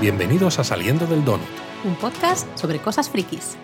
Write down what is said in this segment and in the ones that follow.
Bienvenidos a Saliendo del Donut. Un podcast sobre cosas frikis.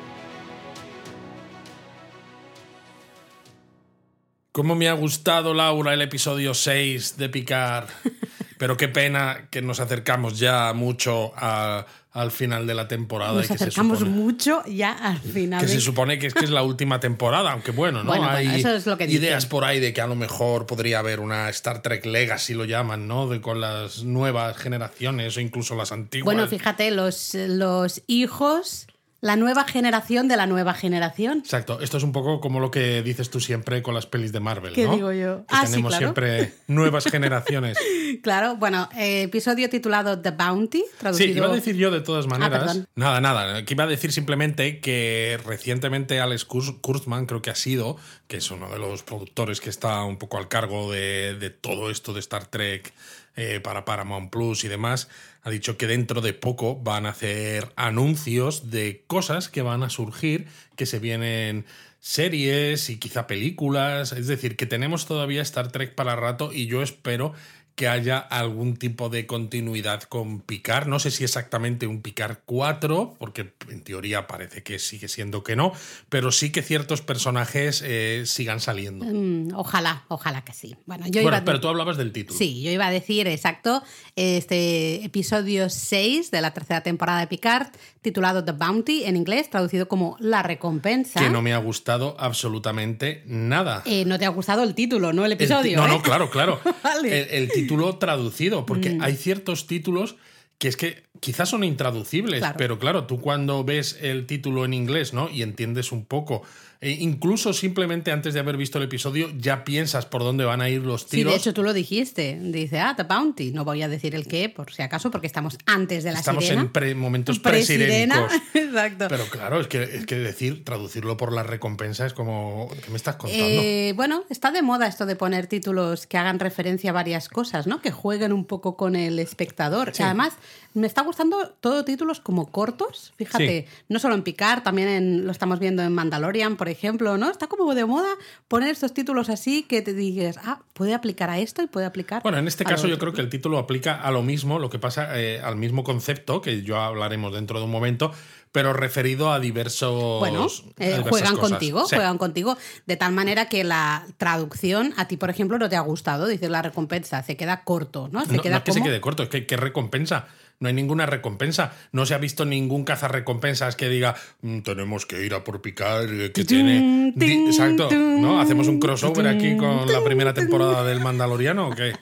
¿Cómo me ha gustado, Laura, el episodio 6 de Picar? Pero qué pena que nos acercamos ya mucho a- al final de la temporada. Nos y que se acercamos supone- mucho ya al final. Que se supone que es que es la última temporada, aunque bueno, ¿no? Bueno, Hay bueno, eso es lo que ideas dicen. por ahí de que a lo mejor podría haber una Star Trek Legacy, lo llaman, ¿no? De, con las nuevas generaciones o incluso las antiguas. Bueno, fíjate, los, los hijos, la nueva generación de la nueva generación. Exacto, esto es un poco como lo que dices tú siempre con las pelis de Marvel, ¿Qué ¿no? digo yo? Que Ah, sí, tenemos claro. siempre nuevas generaciones. Claro, bueno, eh, episodio titulado The Bounty, traducido. Sí, iba a decir yo de todas maneras. Ah, perdón. nada, nada. Que iba a decir simplemente que recientemente Alex Kurtzman, creo que ha sido, que es uno de los productores que está un poco al cargo de, de todo esto de Star Trek eh, para Paramount Plus y demás, ha dicho que dentro de poco van a hacer anuncios de cosas que van a surgir, que se vienen series y quizá películas. Es decir, que tenemos todavía Star Trek para rato y yo espero que haya algún tipo de continuidad con Picard. No sé si exactamente un Picard 4, porque en teoría parece que sigue siendo que no, pero sí que ciertos personajes eh, sigan saliendo. Mm, ojalá, ojalá que sí. Bueno, yo bueno, iba a- pero tú hablabas del título. Sí, yo iba a decir exacto este episodio 6 de la tercera temporada de Picard, titulado The Bounty en inglés, traducido como La recompensa. Que no me ha gustado absolutamente nada. Eh, no te ha gustado el título, no el episodio. no, ¿eh? no, claro, claro. Vale. el, el título traducido, porque Mm. hay ciertos títulos que es que quizás son intraducibles, Claro. pero claro, tú cuando ves el título en inglés, ¿no? Y entiendes un poco, e incluso simplemente antes de haber visto el episodio, ya piensas por dónde van a ir los Sí, tiros. de hecho tú lo dijiste. Dice, ah, The Bounty. No voy a decir el qué, por si acaso, porque estamos antes de la Estamos sirena. en pre- momentos Presirena. presirénicos. Exacto. Pero claro, es que, es que decir, traducirlo por la recompensa es como. ¿Qué me estás contando? Eh, bueno, está de moda esto de poner títulos que hagan referencia a varias cosas, ¿no? Que jueguen un poco con el espectador. Sí. Además, me está gustando todo títulos como cortos. Fíjate, no solo en Picard, también en- lo estamos viendo en Mandalorian, por ejemplo, ¿no? Está como de moda poner estos títulos así que te digas, ah, puede aplicar a esto y puede aplicar. Bueno, en este caso yo creo que el título aplica a lo mismo, lo que pasa eh, al mismo concepto, que yo hablaremos dentro de un momento, pero referido a diversos. Bueno, eh, juegan cosas. contigo, Sí. juegan contigo, de tal manera que la traducción a ti, por ejemplo, no te ha gustado, dices la recompensa, se queda corto, ¿no? Se No, queda no es que se quede corto, es que ¿qué recompensa? No hay ninguna recompensa. No se ha visto ningún cazarrecompensas que diga "Mm, tenemos que ir a por picar, eh, que tiene. di- Exacto, ¿no? Hacemos un crossover aquí con la primera temporada del Mandaloriano o qué?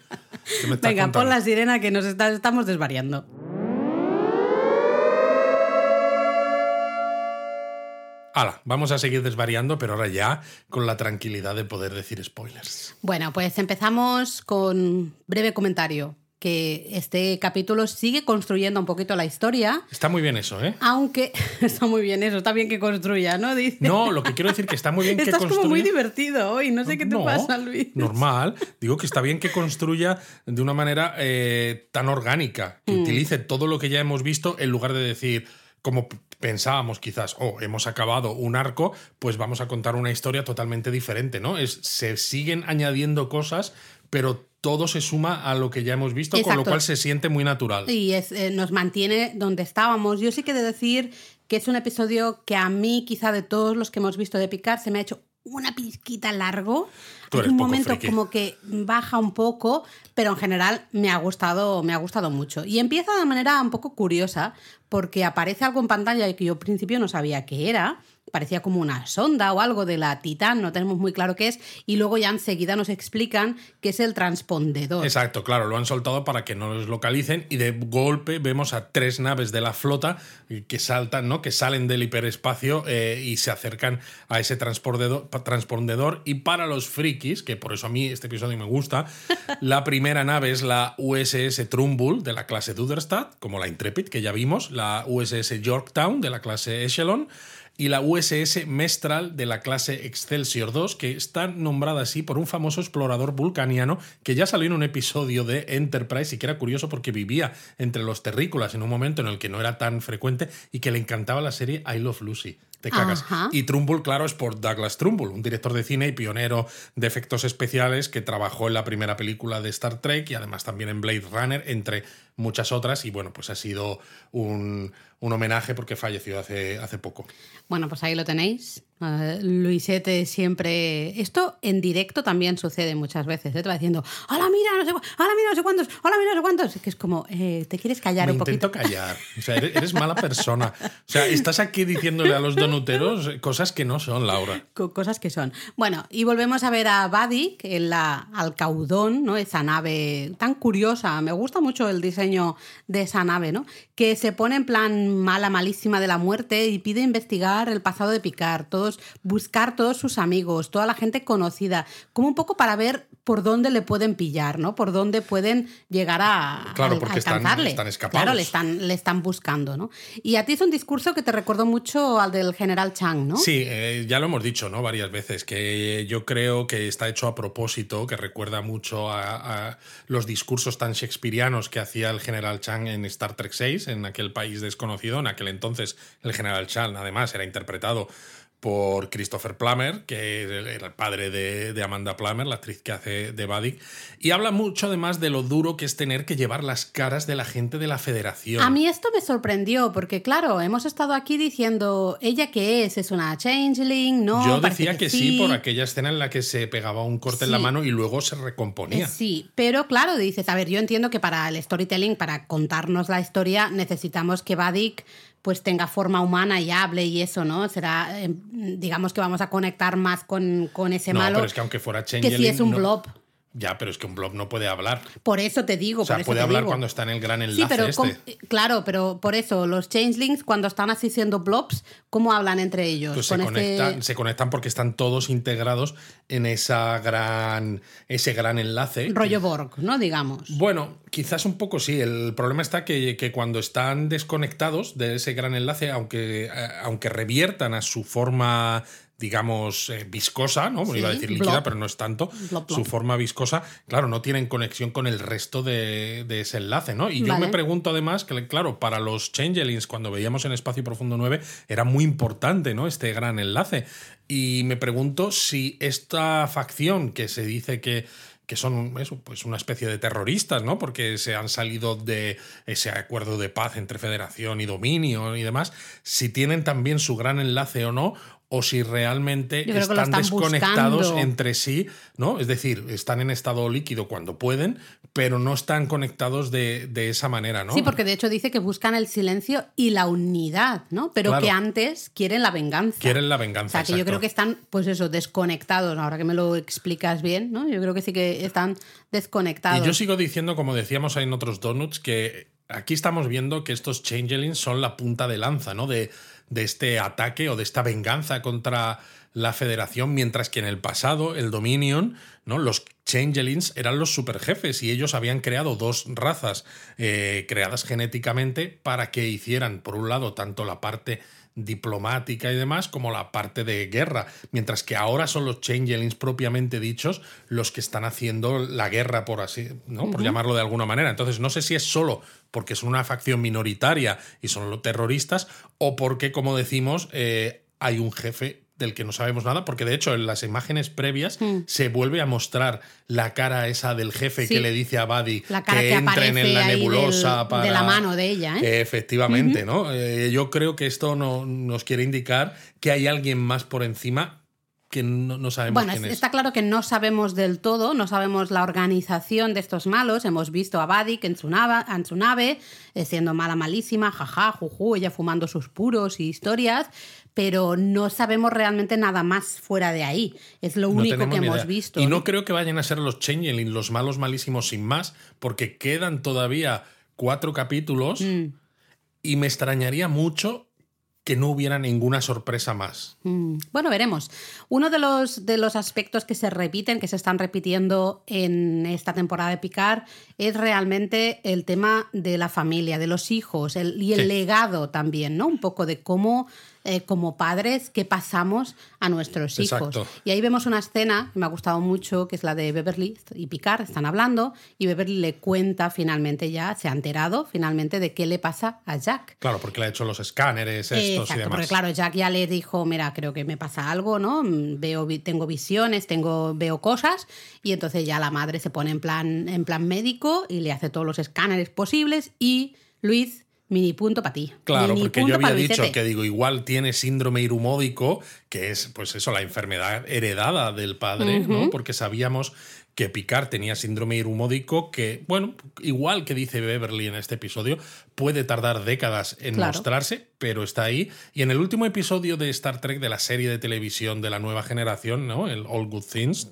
¿Qué me estás Venga, pon la sirena que nos está- estamos desvariando. Hala, vamos a seguir desvariando, pero ahora ya con la tranquilidad de poder decir spoilers. Bueno, pues empezamos con breve comentario, que este capítulo sigue construyendo un poquito la historia, Está muy bien eso, ¿eh? aunque está muy bien eso, está bien que construya, ¿no? Dice. No, lo que quiero decir que está muy bien que Estás construya. como muy divertido hoy, no sé qué te No, pasa, Luis. Normal. Digo que está bien que construya de una manera eh, tan orgánica, que Mm. utilice todo lo que ya hemos visto en lugar de decir, como pensábamos quizás, oh, hemos acabado un arco, pues vamos a contar una historia totalmente diferente, ¿no? Es, se siguen añadiendo cosas, pero todo se suma a lo que ya hemos visto, con lo cual se siente muy natural. Y es, eh, nos mantiene donde estábamos. Yo sí que he de decir que es un episodio que a mí, quizá de todos los que hemos visto de Picard, se me ha hecho una pizquita largo. Tú eres un poco momento friki. como que baja un poco, pero en general me ha gustado, me ha gustado mucho. Y empieza de manera un poco curiosa, porque aparece algo en pantalla que yo al principio no sabía qué era. Parecía como una sonda o algo de la Titán, no tenemos muy claro qué es, y luego ya enseguida nos explican que es el transpondedor. Exacto, claro, lo han soltado para que no los localicen y de golpe vemos a tres naves de la flota que saltan, ¿no? Que salen del hiperespacio eh, y se acercan a ese transpondedor, transpondedor. Y para los frikis, que por eso a mí este episodio me gusta, la primera nave es la USS Trumbull de la clase Duderstadt, como la Intrepid que ya vimos, la USS Yorktown de la clase Echelon y la USS Mestral de la clase Excelsior 2, que está nombrada así por un famoso explorador vulcaniano que ya salió en un episodio de Enterprise y que era curioso porque vivía entre los terrícolas en un momento en el que no era tan frecuente y que le encantaba la serie I Love Lucy. te cagas. Ajá. Y Trumbull, claro, es por Douglas Trumbull, un director de cine y pionero de efectos especiales que trabajó en la primera película de Star Trek y además también en Blade Runner, entre muchas otras. Y bueno, pues ha sido un, un homenaje porque falleció hace, hace poco. Bueno, pues ahí lo tenéis. Uh, Luisete siempre. Esto en directo también sucede muchas veces. ¿eh? Te va diciendo, hola, mira, no sé, hola, mira, no sé cuántos, hola, mira, no sé cuántos. Que es como, eh, ¿te quieres callar Me un poquito? intento callar. O sea, eres, eres mala persona. O sea, estás aquí diciéndole a los donuteros cosas que no son, Laura. Co- Cosas que son. Bueno, y volvemos a ver a Vadik en la Alcaudón, ¿no? Esa nave tan curiosa. Me gusta mucho el diseño de esa nave, ¿no? Que se pone en plan mala, malísima de la muerte y pide investigar el pasado de Picard, todos, buscar todos sus amigos, toda la gente conocida, como un poco para ver por dónde le pueden pillar, ¿no? Por dónde pueden llegar a, Claro, a- porque están- alcanzarle. están escapados. Claro, le están, le están buscando, ¿no? Y a ti es un discurso que te recordó mucho al del general Chang, ¿no? Sí, eh, ya lo hemos dicho, ¿no? Varias veces, que yo creo que está hecho a propósito, que recuerda mucho a, a los discursos tan shakespearianos que hacía el general Chang en Star Trek VI, en aquel país desconocido. En aquel entonces, el general Chang, además, era interpretado por Christopher Plummer, que era el padre de, de Amanda Plummer, la actriz que hace de Buddy, y habla mucho además de lo duro que es tener que llevar las caras de la gente de la federación. A mí esto me sorprendió porque, claro, hemos estado aquí diciendo, ¿ella qué es? ¿Es una changeling? No, Yo decía que, sí. por aquella escena en la que se pegaba un corte en la mano y luego se recomponía. Eh, Sí, pero claro, dices, a ver, yo entiendo que para el storytelling, para contarnos la historia, necesitamos que Vadik pues tenga forma humana y hable y eso, ¿no? Será, eh, digamos que vamos a conectar más con, con ese no, malo pero es que aunque fuera que Changeling... si es un no- blob. Ya, pero es que un blob no puede hablar. Por eso te digo, O sea, por eso puede hablar digo. cuando está en el gran Sí, enlace pero este. claro, pero por eso los changelings cuando están así siendo blobs, ¿cómo hablan entre ellos? Pues se este- conectan, se conectan porque están todos integrados en esa gran, ese gran enlace. rollo Borg, ¿no? Digamos. Bueno, quizás un poco sí. El problema está que, que cuando están desconectados de ese gran enlace, aunque, eh, aunque reviertan a su forma, digamos, eh, viscosa, ¿no? Sí, Iba a decir líquida, blob. pero no es tanto. Blob, blob. Su forma viscosa, claro, no tienen conexión con el resto de, de ese enlace, ¿no? Y yo me pregunto además que, claro, para los Changelings, cuando veíamos en Espacio Profundo 9, era muy importante, ¿no? Este gran enlace. Y me pregunto si esta facción que se dice que que son eso, pues una especie de terroristas, ¿no? Porque se han salido de ese acuerdo de paz entre Federación y Dominio y demás, si tienen también su gran enlace o no, o si realmente están, están desconectados buscando. entre sí, ¿no? Es decir, están en estado líquido cuando pueden, pero no están conectados de, de esa manera, ¿no? Sí, porque de hecho dice que buscan el silencio y la unidad, ¿no? Pero Claro. que antes quieren la venganza. Quieren la O venganza. sea, que yo creo que están, pues eso, desconectados. Ahora que me lo explicas bien, ¿no? Yo creo que sí que están desconectados. Y yo sigo diciendo, como decíamos en otros donuts, que aquí estamos viendo que estos changelings son la punta de lanza, ¿no? De, de este ataque o de esta venganza contra la Federación, mientras que en el pasado, el Dominion, ¿no? Los changelings eran los superjefes y ellos habían creado dos razas eh, creadas genéticamente para que hicieran, por un lado, tanto la parte diplomática y demás, como la parte de guerra, mientras que ahora son los changelings propiamente dichos los que están haciendo la guerra, por así, ¿no? Por llamarlo de alguna manera. Entonces, no sé si es solo porque son una facción minoritaria y son los terroristas, o porque, como decimos, eh, hay un jefe del que no sabemos nada, porque de hecho en las imágenes previas se vuelve a mostrar la cara esa del jefe Sí. que le dice a Buddy La cara que, que entren en la nebulosa del- para... de la mano de ella, ¿eh? Efectivamente, ¿no? Eh, yo creo que esto no, nos quiere indicar que hay alguien más por encima que no, no sabemos Bueno, quién es- es. está claro que no sabemos del todo, no sabemos la organización de estos malos. Hemos visto a Vadik en su nave, en su nave eh, siendo mala, malísima, jaja, juju, ella fumando sus puros y historias, pero no sabemos realmente nada más fuera de ahí. Es lo único que hemos idea. visto. Y no creo que vayan a ser los Changeling, los malos malísimos sin más, porque quedan todavía cuatro capítulos Mm. y me extrañaría mucho que no hubiera ninguna sorpresa más. Mm, Bueno, veremos. Uno de los, de los aspectos que se repiten, que se están repitiendo en esta temporada de Picard, es realmente el tema de la familia, de los hijos el- y el Sí. legado también, ¿no? Un poco de cómo eh, como padres que pasamos a nuestros hijos. Y ahí vemos una escena que me ha gustado mucho, que es la de Beverly y Picard, están hablando, y Beverly le cuenta finalmente ya, se ha enterado finalmente de qué le pasa a Jack. Claro, porque le ha hecho los escáneres estos y Exacto, demás. porque claro, Jack ya le dijo, mira, creo que me pasa algo, ¿no? Veo, tengo visiones, tengo, veo cosas, y entonces ya la madre se pone en plan, en plan médico y le hace todos los escáneres posibles y Luis, mini punto para ti. Claro, Mini porque yo había dicho que digo, igual tiene síndrome irumódico, que es, pues eso, la enfermedad heredada del padre, ¿no? Porque sabíamos que Picard tenía síndrome irumódico, que, bueno, igual que dice Beverly en este episodio, puede tardar décadas en Claro. mostrarse, pero está ahí. Y en el último episodio de Star Trek, de la serie de televisión de la nueva generación, ¿no? El All Good Things,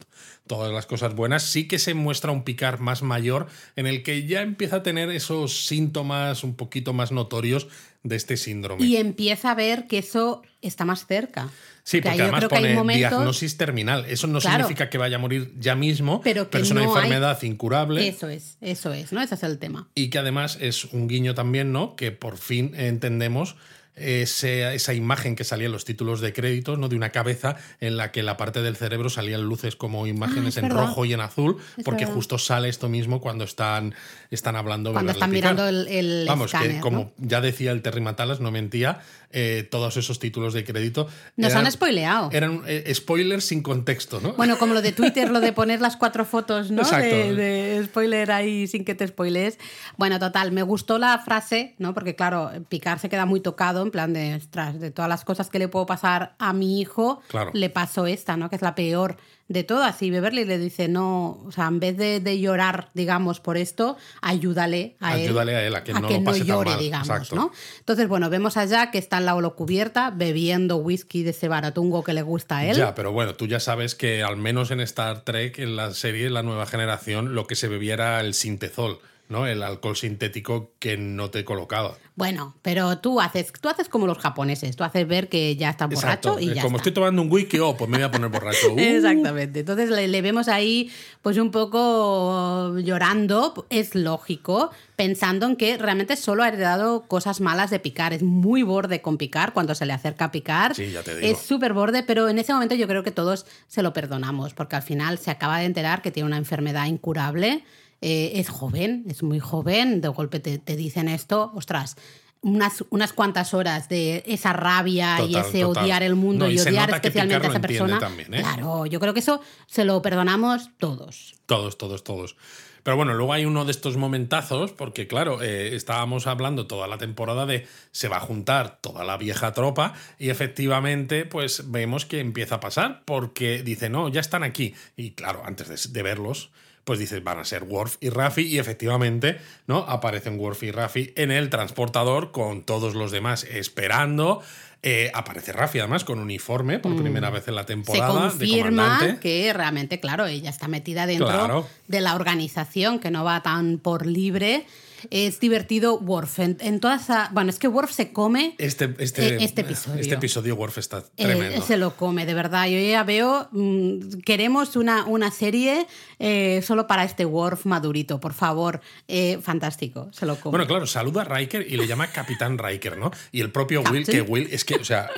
todas las cosas buenas, sí que se muestra un Picard más mayor en el que ya empieza a tener esos síntomas un poquito más notorios de este síndrome. Y empieza a ver que eso está más cerca. Sí, porque yo además hay pone momentos- diagnosis terminal. Eso no Claro. significa que vaya a morir ya mismo, Pero que es una no hay- enfermedad incurable. Eso es, eso es, ¿no? Ese es el tema. Y que además es un guiño también, ¿no? Que por fin entendemos ese- esa imagen que salía en los títulos de créditos, ¿no? De una cabeza en la que la parte del cerebro salían luces como imágenes Ah, es en verdad. rojo y en azul, Es porque verdad. justo sale esto mismo cuando están, están hablando Cuando están mirando el, el Vamos, que como ¿no? ya decía el Terry Matalas, no mentía, eh, todos esos títulos de crédito. Nos eran- han spoileado. Eran eh, spoilers sin contexto, ¿no? Bueno, como lo de Twitter, lo de poner las cuatro fotos, ¿no? Exacto. De, de spoiler ahí sin que te spoilees. Bueno, total, me gustó la frase, ¿no? Porque claro, Picard se queda muy tocado, en plan de, ostras, de todas las cosas que le puedo pasar a mi hijo, Claro. le pasó esta, ¿no? Que es la peor de todas. Y Beverly le dice, no, o sea, en vez de, de llorar, digamos, por esto, ayúdale a él. Ayúdale a él a que no lo pase tan llore, mal. digamos, Exacto. ¿no? Entonces, bueno, vemos a Jack que está en la holocubierta bebiendo whisky de ese baratungo que le gusta a él. Ya, pero bueno, tú ya sabes que al menos en Star Trek, en la serie, la nueva generación, lo que se bebía era el sintezol, ¿no? El alcohol sintético que no te colocaba. Bueno, pero tú haces, tú haces como los japoneses, tú haces ver que ya estás borracho y ya Como está. estoy tomando un whisky, oh, pues me voy a poner borracho. Uh, Exactamente. Entonces le, le vemos ahí, pues un poco llorando, es lógico, pensando en que realmente solo ha heredado cosas malas de Picar. Es muy borde con Picar cuando se le acerca a Picar. Sí, ya te digo. Es súper borde, pero en ese momento yo creo que todos se lo perdonamos, porque al final se acaba de enterar que tiene una enfermedad incurable. Eh, es joven, es muy joven, de golpe te, te dicen esto, ostras, unas, unas cuantas horas de esa rabia y ese total. odiar el mundo No, y odiar especialmente a esa persona. también, ¿eh? Claro, yo creo que eso se lo perdonamos todos. Todos, todos, todos. Pero bueno, luego hay uno de estos momentazos, porque claro, eh, estábamos hablando toda la temporada de se va a juntar toda la vieja tropa y efectivamente pues vemos que empieza a pasar porque dice, no, ya están aquí. Y claro, antes de, de verlos, pues dices, van a ser Worf y Raffi y efectivamente, ¿no? Aparecen Worf y Raffi en el transportador con todos los demás esperando. Eh, aparece Raffi además con uniforme por primera vez en la Se temporada de confirma comandante. que realmente, claro, ella está metida dentro Claro. de la organización, que no va tan por libre. Es divertido Worf. En, en toda esa- Bueno, es que Worf se come Este, este, Eh, este episodio. Este episodio Worf está Eh, tremendo. se lo come, de verdad. Yo ya veo, mm, queremos una, una serie eh, solo para este Worf madurito, por favor. Eh, fantástico, se lo come. Bueno, claro, saluda a Riker y le llama Capitán Riker, ¿no? Y el propio Will, que Will, es que, o sea,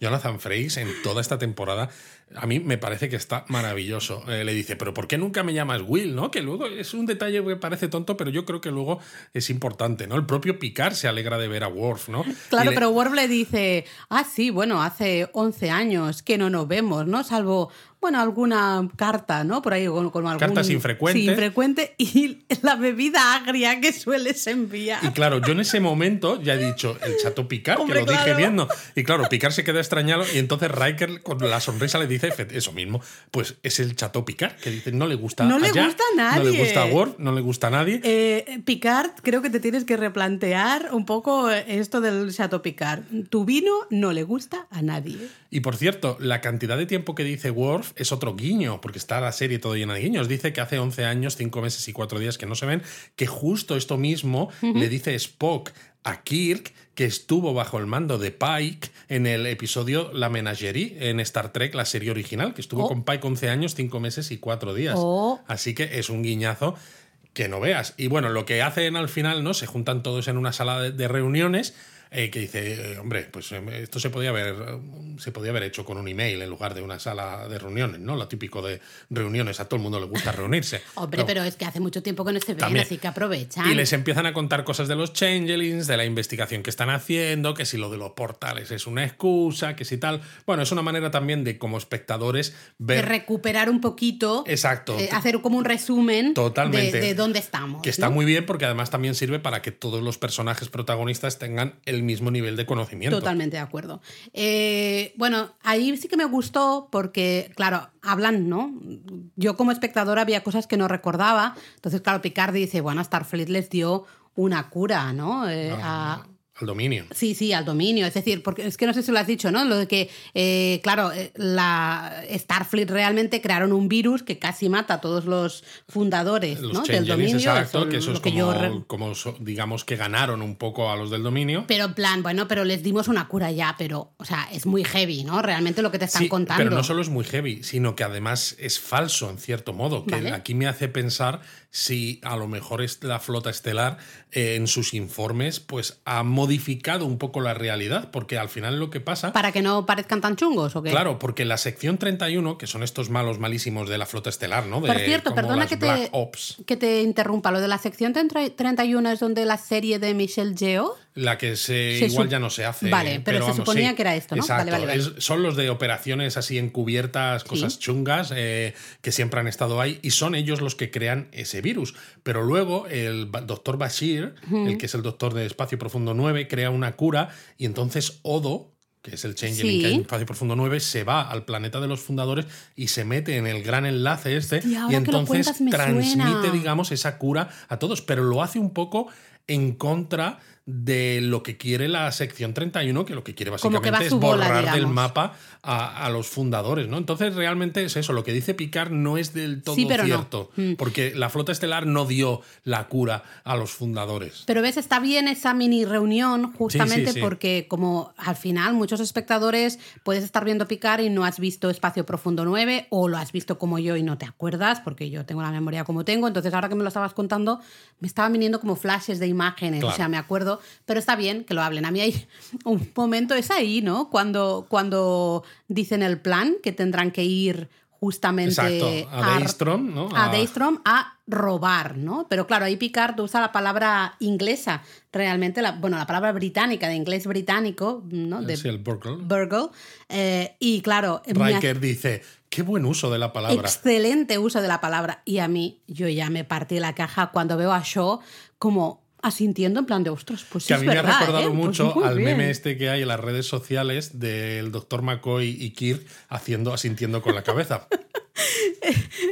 Jonathan Frakes en toda esta temporada, a mí me parece que está maravilloso. Eh, le dice, pero ¿por qué nunca me llamas Will, no? Que luego es un detalle que parece tonto, pero yo creo que luego es importante, ¿no? El propio Picard se alegra de ver a Worf, ¿no? Claro, le- pero Worf le dice, ah, sí, bueno, hace 11 años que no nos vemos, ¿no? Salvo, bueno, alguna carta, ¿no? Por ahí con, con algún... Cartas infrecuentes. Sí, infrecuente y la bebida agria que sueles enviar. Y claro, yo en ese momento ya he dicho el chato Picard, Hombre, que lo dije viendo. Y claro, Picard se queda extrañado y entonces Riker con la sonrisa le dice "Efe- eso mismo. Pues es el chato Picard, que dice no le gusta No le gusta a No le nadie. gusta a Worf, no le gusta a nadie. Eh, Picard, creo que te tienes que replantear un poco esto del Chateau Picard. Tu vino no le gusta a nadie. Y por cierto, la cantidad de tiempo que dice Worf es otro guiño, porque está la serie todo llena de guiños. Dice que hace 11 años, 5 meses y 4 días que no se ven, que justo esto mismo le dice Spock a Kirk, que estuvo bajo el mando de Pike en el episodio La Menagerie en Star Trek, la serie original, que estuvo Oh. con Pike 11 años, 5 meses y 4 días. Oh. Así que es un guiñazo que no veas. Y bueno, lo que hacen al final, ¿no? Se juntan todos en una sala de, de reuniones. Eh, que dice, eh, hombre, pues eh, esto se podía haber se podía haber hecho con un email en lugar de una sala de reuniones, ¿no? Lo típico de reuniones, a todo el mundo le gusta reunirse. Hombre, pero, es que hace mucho tiempo que no se ven, así que aprovechan. Y les empiezan a contar cosas de los changelings, de la investigación que están haciendo, que si lo de los portales es una excusa, que si tal. Bueno, es una manera también de como espectadores ver... De recuperar un poquito. Exacto. hacer como un resumen Totalmente. De, dónde estamos. Que está muy bien porque además también sirve para que todos los personajes protagonistas tengan el mismo nivel de conocimiento. Totalmente de acuerdo. Eh, bueno, ahí sí que me gustó porque, claro, hablan, ¿no? Yo como espectadora había cosas que no recordaba. Entonces, claro, Picard dice, bueno, Starfleet les dio una cura, ¿no? Eh, a, al dominio. Sí, sí, al dominio. Es decir, porque es que no sé si lo has dicho, ¿no? Lo de que, eh, claro, eh, la Starfleet realmente crearon un virus que casi mata a todos los fundadores ¿no? del dominio. Exacto, que eso es como, como, digamos que ganaron un poco a los del dominio. Pero en plan, bueno, pero les dimos una cura ya, pero, o sea, es muy heavy, ¿no? Realmente lo que te están sí, contando. Pero no solo es muy heavy, sino que además es falso en cierto modo. Que aquí me hace pensar si a lo mejor la flota estelar eh, en sus informes pues ha modificado un poco la realidad, porque al final lo que pasa... Para que no parezcan tan chungos, ¿o qué? Claro, porque la sección 31, que son estos malos malísimos de la flota estelar, ¿no? De, Por cierto, perdona que te, que te interrumpa, lo de la sección 31 es donde la serie de Michelle Yeoh la que se, igual ya no se hace. Vale, pero, se suponía que era esto, ¿no? Exacto. Vale, vale, son los de operaciones así encubiertas, cosas chungas, eh, que siempre han estado ahí, y son ellos los que crean ese virus. Pero luego el doctor Bashir, el que es el doctor de Espacio Profundo 9, crea una cura, y entonces Odo, que es el Changeling que hay en Espacio Profundo 9, se va al planeta de los fundadores y se mete en el gran enlace este, y, entonces transmite, digamos, esa cura a todos, pero lo hace un poco en contra de lo que quiere la sección 31, que lo que quiere básicamente es borrar del mapa a, los fundadores, ¿no? Entonces realmente es eso, lo que dice Picard no es del todo cierto, mm. porque la flota estelar no dio la cura a los fundadores. Pero ves, está bien esa mini reunión justamente porque como al final muchos espectadores puedes estar viendo Picard y no has visto Espacio Profundo 9 o lo has visto como yo y no te acuerdas, porque yo tengo la memoria como tengo, entonces ahora que me lo estabas contando me estaban viniendo como flashes de imágenes, o sea, me acuerdo pero está bien que lo hablen. A mí hay un momento, es ahí, ¿no? Cuando, cuando dicen el plan, que tendrán que ir justamente a, Daystrom, ¿no? A, Daystrom a robar, ¿no? Pero claro, ahí Picard usa la palabra inglesa, realmente, la, bueno, la palabra británica, de inglés británico, ¿no? De sí, el burgle. burgle eh, y claro... Riker dice, qué buen uso de la palabra. Excelente uso de la palabra. Y a mí, yo ya me partí la caja cuando veo a Shaw como asintiendo en plan de ostras, pues que a mí me ha recordado ¿eh? Pues mucho al meme este que hay en las redes sociales del doctor McCoy y Kirk haciendo asintiendo con la cabeza.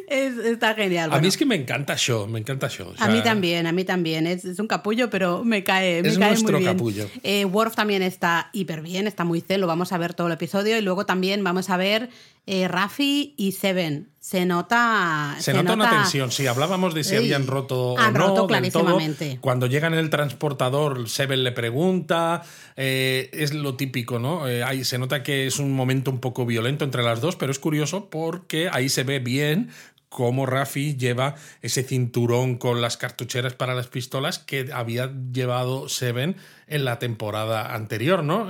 está genial. A mí es que me encanta Show, me encanta Show. a mí también, a mí también. Es, un capullo, pero me cae, me cae muy bien. capullo. Eh, Worf también está hiper bien, está muy celo. Vamos a ver todo el episodio y luego también vamos a ver eh, Rafi y Seven. Se nota. Se, nota, una tensión. Si hablábamos de si habían roto o no. Roto clarísimamente. cuando llegan en el transportador, Seven le pregunta. Eh, es lo típico, ¿no? Eh, ahí se nota que es un momento un poco violento entre las dos, pero es curioso porque ahí se ve bien cómo Rafi lleva ese cinturón con las cartucheras para las pistolas que había llevado Seven en la temporada anterior, ¿no?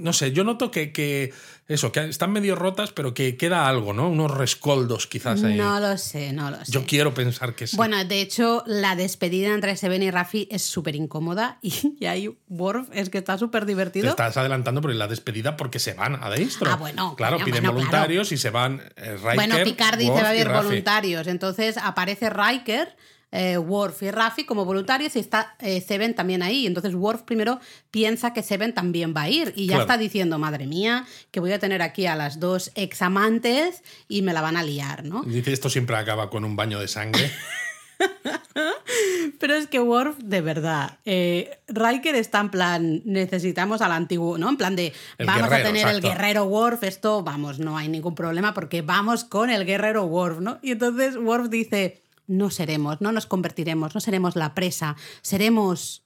no sé, yo noto que, que, eso, que están medio rotas, pero que queda algo, ¿no? Unos rescoldos quizás ahí. No lo sé, no lo sé. Yo quiero pensar que sí. Bueno, de hecho, la despedida entre Seven y Rafi es súper incómoda y, ahí Worf es que está súper divertido. Te estás adelantando por la despedida porque se van a Deistro. Ah, bueno. Claro, piden voluntarios y se van eh, Riker, Bueno, Picard dice va a haber voluntarios, entonces aparece Riker eh, Worf y Rafi como voluntarios y está eh, Seven también ahí. Entonces Worf primero piensa que Seven también va a ir y ya está diciendo, madre mía, que voy a tener aquí a las dos examantes y me la van a liar, ¿no? Dice, esto siempre acaba con un baño de sangre. Pero es que Worf, de verdad, eh, Riker está en plan, necesitamos al antiguo, ¿no? En plan de, vamos a tener el guerrero Worf, esto, vamos, no hay ningún problema porque vamos con el guerrero Worf, ¿no? Y entonces Worf dice, no seremos, no nos convertiremos, no seremos la presa, seremos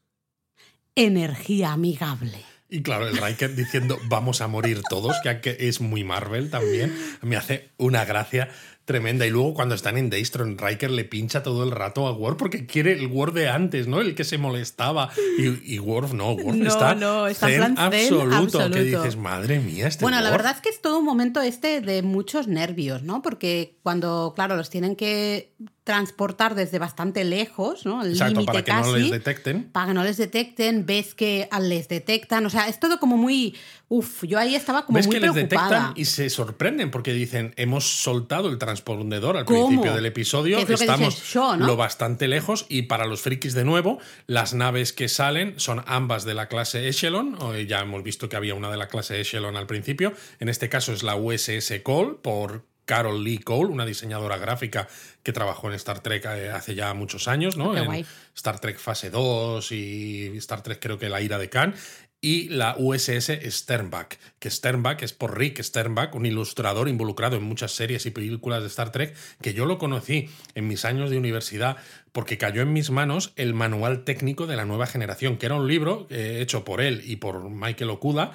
energía amigable. Y claro, el Riker diciendo vamos a morir todos, que es muy Marvel también, me hace una gracia tremenda. Y luego cuando están en Daystrom, Riker le pincha todo el rato a Worf porque quiere el Worf de antes, ¿no? El que se molestaba. Y, y Worf no, Worf No, está, no, está zen plan zen absoluto, Que absoluto. dices, madre mía, este Bueno, la Worf". verdad es que es todo un momento este de muchos nervios, ¿no? Porque cuando, claro, los tienen que transportar desde bastante lejos, ¿no? El Exacto, para que casi. no les detecten. para que no les detecten, ves que les detectan, o sea, es todo como muy, uf, yo ahí estaba como Ves muy que les preocupada. detectan y se sorprenden porque dicen, hemos soltado el transpondedor al ¿Cómo? principio del episodio, es lo estamos dices, yo, ¿no? lo bastante lejos y para los frikis de nuevo, las naves que salen son ambas de la clase Echelon, ya hemos visto que había una de la clase Echelon al principio, en este caso es la USS Cole por Carol Lee Cole, una diseñadora gráfica que trabajó en Star Trek eh, hace ya muchos años, ¿no? Qué En guay. Star Trek Fase 2 y Star Trek creo que La Ira de Khan y la USS Sternbach, que Sternbach es por Rick Sternbach, un ilustrador involucrado en muchas series y películas de Star Trek, que yo lo conocí en mis años de universidad porque cayó en mis manos el manual técnico de la nueva generación, que era un libro eh, hecho por él y por Michael Okuda,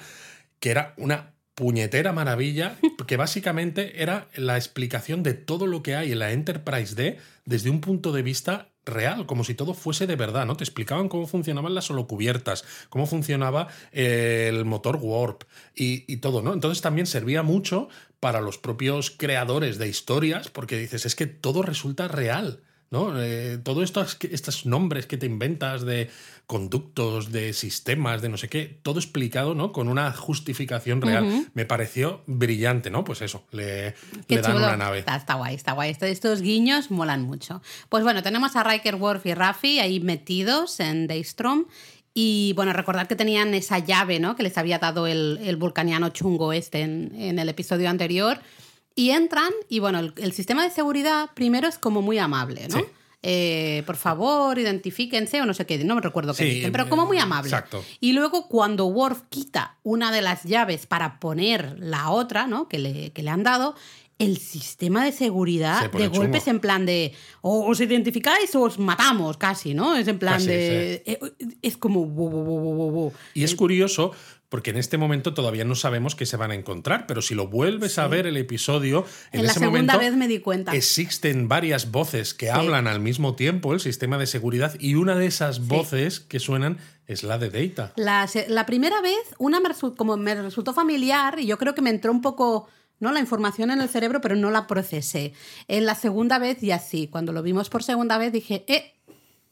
que era una puñetera maravilla, que básicamente era la explicación de todo lo que hay en la Enterprise D desde un punto de vista real, como si todo fuese de verdad, ¿no? Te explicaban cómo funcionaban las holocubiertas, cómo funcionaba eh, el motor Warp y, y todo, ¿no? Entonces también servía mucho para los propios creadores de historias, porque dices, es que todo resulta real. ¿No? Eh, todo esto, estos nombres que te inventas de conductos, de sistemas, de no sé qué, todo explicado, ¿no? Con una justificación real. Me pareció brillante, ¿no? Pues eso, le, le dan chulo. una nave. Está, está guay, está guay. Estos, estos guiños molan mucho. Pues bueno, tenemos a Riker, Worf y Raffi ahí metidos en Daystrom. Y bueno, recordad que tenían esa llave, ¿no? Que les había dado el, el vulcaniano chungo este en, en el episodio anterior. Y entran, y bueno, el, el sistema de seguridad primero es como muy amable, ¿no? Sí. Eh, por favor, identifíquense o no sé qué, no me recuerdo qué Sí, dicen, pero como muy amable. exacto. Y luego cuando Worf quita una de las llaves para poner la otra, ¿no? Que le, que le han dado, el sistema de Se seguridad de golpe es chungo. en plan de o os identificáis o os matamos casi, ¿no? Es en plan Casi, de... eh, Es como... wo, wo, wo. Y es curioso porque en este momento todavía no sabemos qué se van a encontrar, pero si lo vuelves a ver el episodio, en, En la ese segunda momento vez me di cuenta. existen varias voces que hablan al mismo tiempo, el sistema de seguridad, y una de esas voces que suenan es la de Data. La, primera vez, una me resu- como me resultó familiar y yo creo que me entró un poco ¿no? la información en el cerebro, pero no la procesé. En la segunda vez ya sí, cuando lo vimos por segunda vez dije, eh,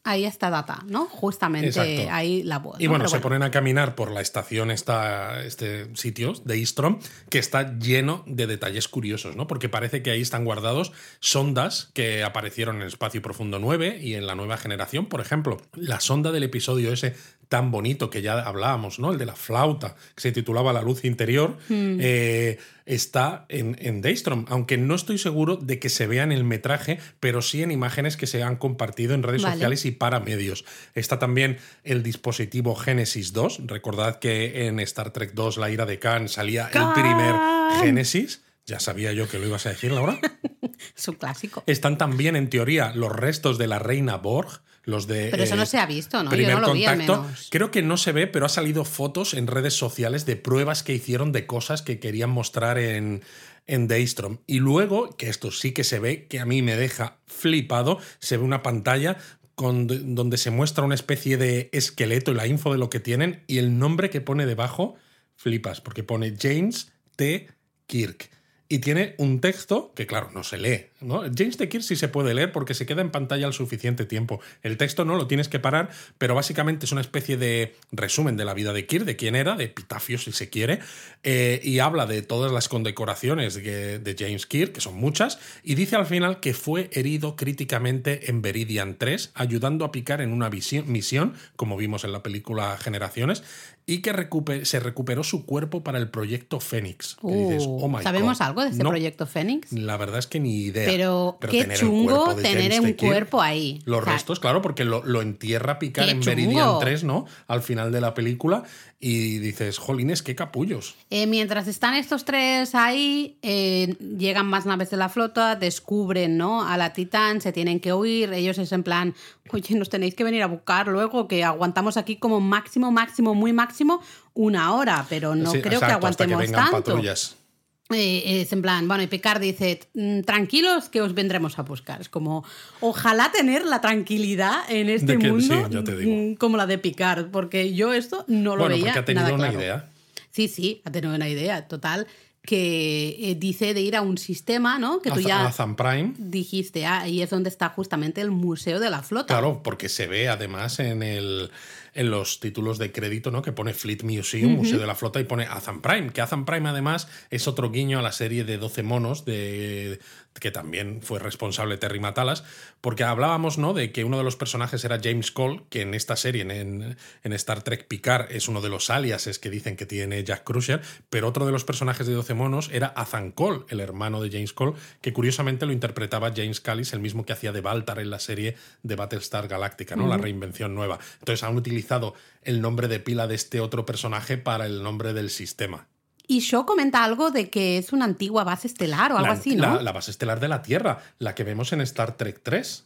ahí está data, ¿no? Justamente Exacto. ahí la voz. Y ¿no? bueno, Pero se ponen a caminar por la estación, esta, este sitio de Istrom, que está lleno de detalles curiosos, ¿no? Porque parece que ahí están guardados sondas que aparecieron en el Espacio Profundo 9 y en la nueva generación. Por ejemplo, la sonda del episodio ese tan bonito que ya hablábamos, ¿no? El de la flauta, que se titulaba La luz interior, Hmm. eh, está en, en Daystrom, aunque no estoy seguro de que se vea en el metraje, pero sí en imágenes que se han compartido en redes Vale. sociales y para medios. Está también el dispositivo Genesis 2. Recordad que en Star Trek 2, La ira de Khan, salía el primer Génesis. Ya sabía yo que lo ibas a decir, Laura. Es un clásico. Están también, en teoría, los restos de la reina Borg, los de. Pero eso eh, no se ha visto, ¿no? Yo Primer no lo vi al contacto. menos. Creo que no se ve, pero ha salido fotos en redes sociales de pruebas que hicieron de cosas que querían mostrar en, en Daystrom. Y luego, que esto sí que se ve, que a mí me deja flipado, se ve una pantalla con, donde se muestra una especie de esqueleto y la info de lo que tienen y el nombre que pone debajo, flipas, porque pone James T. Kirk. Y tiene un texto que, claro, no se lee. James T. Kirk sí se puede leer porque se queda en pantalla al suficiente tiempo. El texto no lo tienes que parar, pero básicamente es una especie de resumen de la vida de Kirk, de quién era, de epitafio si se quiere, eh, y habla de todas las condecoraciones de, de James Kirk, que son muchas, y dice al final que fue herido críticamente en Veridian 3, ayudando a picar en una misión, como vimos en la película Generaciones, y que recupe- se recuperó su cuerpo para el proyecto Fénix. Que dices, Uh, "Oh my ¿Sabemos God". algo de este No, proyecto Fénix? La verdad es que ni idea. Pero, qué tener chungo tener James un cuerpo ahí. Los O sea, restos, claro, porque lo, lo entierra Picard ¡Qué en chungo! Meridian 3, ¿no? Al final de la película. Y dices, jolines, qué capullos. Eh, mientras están estos tres ahí, eh, llegan más naves de la flota, descubren ¿no? a la Titán, se tienen que huir. Ellos es en plan, oye, nos tenéis que venir a buscar luego, que aguantamos aquí como máximo, máximo, muy máximo una hora, pero no Sí, creo exacto, que hasta aguantemos vengan tanto. patrullas. Eh, es en plan, bueno, y Picard dice, "Mm, tranquilos que os vendremos a buscar. Es como, ojalá tener la tranquilidad en este que- mundo sí, mm, como la de Picard, porque yo esto no lo Bueno, veía porque ha tenido nada una claro. idea. Sí, sí, ha tenido una idea, total, que eh, dice de ir a un sistema, ¿no? Que tú ya Prime. dijiste, ah, y es donde está justamente el Museo de la Flota. Claro, porque se ve además en el en los títulos de crédito, ¿no? Que pone Fleet Museum, Museo de la Flota, y pone Azam Prime, que Azam Prime además es otro guiño a la serie de 12 monos de que también fue responsable Terry Matalas, porque hablábamos, ¿no? De que uno de los personajes era James Cole, que en esta serie, en, en Star Trek Picard, es uno de los aliases que dicen que tiene Jack Crusher, pero otro de los personajes de 12 monos era Azan Cole, el hermano de James Cole, que curiosamente lo interpretaba James Callis, el mismo que hacía de Baltar en la serie de Battlestar Galactica, ¿no? La reinvención nueva. Entonces han utilizado el nombre de pila de este otro personaje para el nombre del sistema. Y Shaw comenta algo de que es una antigua base estelar o algo la, así, ¿no? la- la base estelar de la Tierra, la que vemos en Star Trek 3.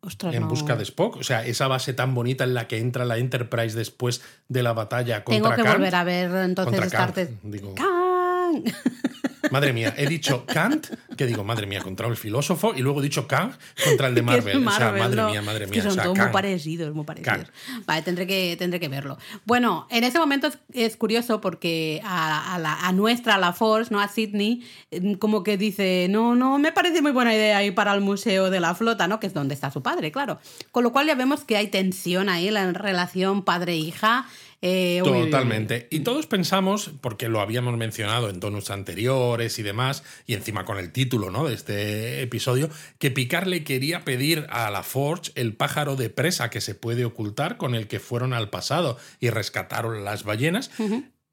Ostras, En no. busca de Spock. O sea, esa base tan bonita en la que entra la Enterprise después de la batalla contra Tengo que Kant. volver a ver entonces Star Trek. digo. Madre mía, he dicho Kant, que digo, madre mía, contra el filósofo, y luego he dicho Kang contra el de es Marvel. o sea, Marvel, madre ¿no? mía, madre mía. que son o sea, todos muy parecidos, muy parecidos. Vale, tendré que, tendré que verlo. Bueno, en ese momento es, es curioso porque a, a la- a nuestra, a la Force, ¿no? A Sydney, eh, como que dice, no, no, me parece muy buena idea ir para el Museo de la Flota, ¿no? Que es donde está su padre, claro. Con lo cual ya vemos que hay tensión ahí, la relación padre-hija. Eh, uy, uy, uy. Totalmente. Y todos pensamos, porque lo habíamos mencionado en tonos anteriores y demás, y encima con el título ¿no? de este episodio, que Picard le quería pedir a la Forge el pájaro de presa que se puede ocultar con el que fueron al pasado y rescataron las ballenas.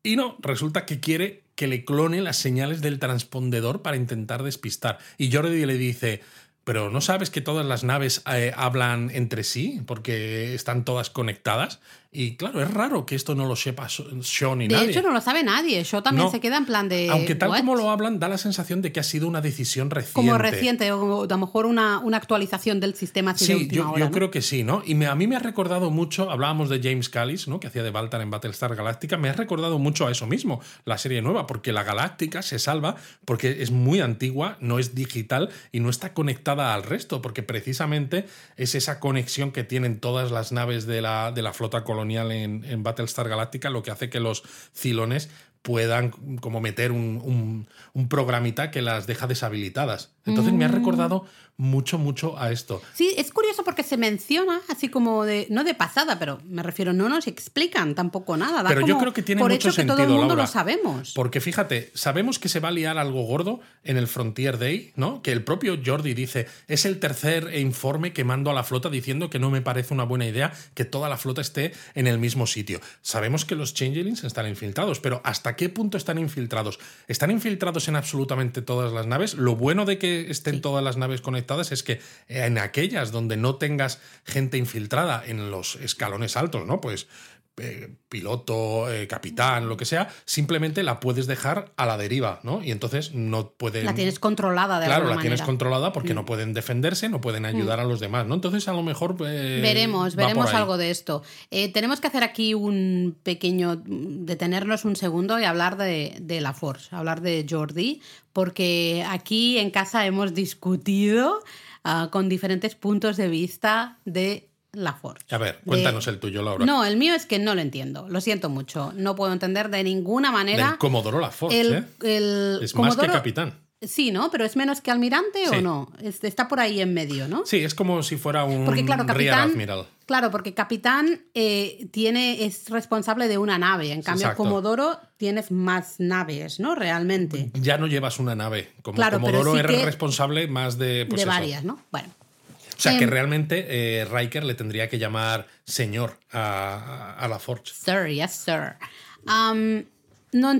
Y no, resulta que quiere que le clone las señales del transpondedor para intentar despistar. Y Jordi le dice, pero ¿no sabes que todas las naves eh, hablan entre sí? Porque están todas conectadas. Y claro, es raro que esto no lo sepa Sean ni De nadie. hecho, no lo sabe nadie. Yo también No. se queda en plan de. Aunque tal "What?". como lo hablan, da la sensación de que ha sido una decisión reciente. Como reciente, o a lo mejor una, una actualización del sistema así de Sí, última yo, hora, yo ¿no? creo que sí, ¿no? Y me- a mí me ha recordado mucho, hablábamos de James Callis, ¿no? Que hacía de Baltar en Battlestar Galactica, me ha recordado mucho a eso mismo, la serie nueva, porque la Galáctica se salva porque es muy antigua, no es digital y no está conectada al resto, porque precisamente es esa conexión que tienen todas las naves de la, de la flota colonial en, Battlestar Galactica lo que hace que los cilones puedan como meter un- un programita que las deja deshabilitadas. Entonces me ha Mm. recordado mucho, mucho a esto. Sí, es curioso porque se menciona así como de, no de pasada, pero me refiero, no nos explican tampoco nada. da Pero yo creo que tiene por mucho hecho que sentido, todo el mundo Laura, lo sabemos. Porque fíjate, sabemos que se va a liar algo gordo en el Frontier Day, ¿no? Que el propio Jordi dice, es el tercer informe que mando a la flota diciendo que no me parece una buena idea que toda la flota esté en el mismo sitio. Sabemos que los Changelings están infiltrados, pero ¿hasta qué punto están infiltrados? ¿Están infiltrados en absolutamente todas las naves? Lo bueno de que estén todas las naves conectadas es que en aquellas donde no tengas gente infiltrada en los escalones altos, ¿no? Pues eh, piloto, eh, capitán, lo que sea, simplemente la puedes dejar a la deriva, ¿no? Y entonces no pueden... La tienes controlada de Claro, alguna la tienes manera. Mm. controlada porque no pueden defenderse, no pueden ayudar a los demás, ¿no? Entonces a lo mejor... eh, Veremos, veremos algo de esto. Tenemos que hacer aquí un pequeño, detenernos un segundo y hablar de, de la Force, hablar de Jordi, porque aquí en casa hemos discutido ah, con diferentes puntos de vista de la Force. A ver, De- cuéntanos el tuyo, Laura. No, el mío es que no lo entiendo, lo siento mucho. No puedo entender de ninguna manera. Del Comodoro La Force, el, ¿eh? el Es más que Comodoro- capitán. Sí, ¿no? Pero es menos que almirante Sí. o no? Es- Está por ahí en medio, ¿no? Sí, es como si fuera un Porque claro, capitán. Admiral. Claro, porque capitán eh, tiene, es responsable de una nave. En cambio, Exacto. Comodoro tienes más naves, ¿no? Realmente. Ya no llevas una nave. Como Claro, Comodoro sí eres que- responsable más de... pues de eso. varias, ¿no? Bueno. O sea, que Em, realmente eh, Riker le tendría que llamar señor a, a la Forge. Sir, yes, sir. Am, no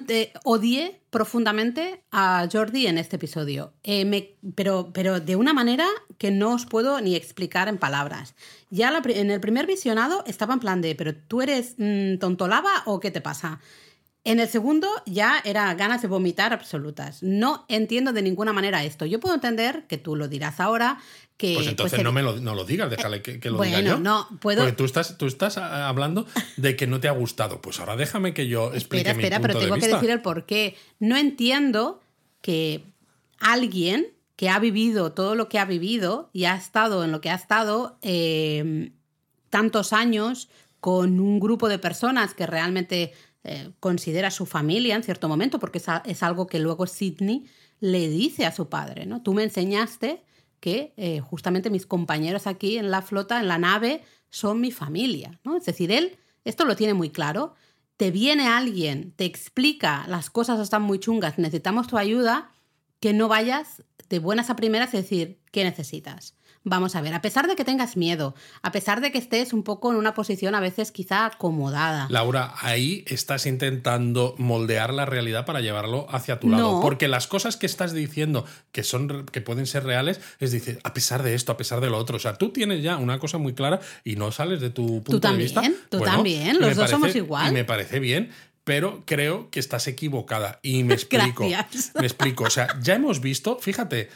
odié profundamente a Jordi en este episodio, Eh, me- pero, pero de una manera que no os puedo ni explicar en palabras. Ya la en el primer visionado estaba en plan de, pero tú eres mm, tontolaba o qué te pasa? En el segundo ya era ganas de vomitar absolutas. No entiendo de ninguna manera esto. Yo puedo entender que tú lo dirás ahora, que... Pues entonces pues, no me lo, no lo digas, déjale que, que lo diga bueno, yo. no, puedo- Porque tú estás, tú estás ah, hablando de que no te ha gustado. Pues ahora déjame que yo explique Espera, espera, mi punto pero de tengo que vista. decir el por qué. No entiendo que alguien que ha vivido todo lo que ha vivido y ha estado en lo que ha estado eh, tantos años con un grupo de personas que realmente eh, considera su familia en cierto momento, porque es, algo que luego Sidney le dice a su padre, ¿no? Tú me enseñaste que eh, justamente mis compañeros aquí en la flota, en la nave, son mi familia, ¿no? Es decir, él esto lo tiene muy claro. Te viene alguien, te explica, las cosas están muy chungas, necesitamos tu ayuda, que no vayas de buenas a primeras a decir, ¿qué necesitas? Vamos a ver, a pesar de que tengas miedo, a pesar de que estés un poco en una posición a veces quizá acomodada. Laura, ahí estás intentando moldear la realidad para llevarlo hacia tu lado. No. Porque las cosas que estás diciendo que, son, que pueden ser reales, es decir, a pesar de esto, a pesar de lo otro. O sea, tú tienes ya una cosa muy clara y no sales de tu punto también, de vista. tú Bueno, también, los dos somos igual. Y me parece bien. Pero creo que estás equivocada. Y me explico. Gracias. Me explico. O sea, ya hemos visto, fíjate,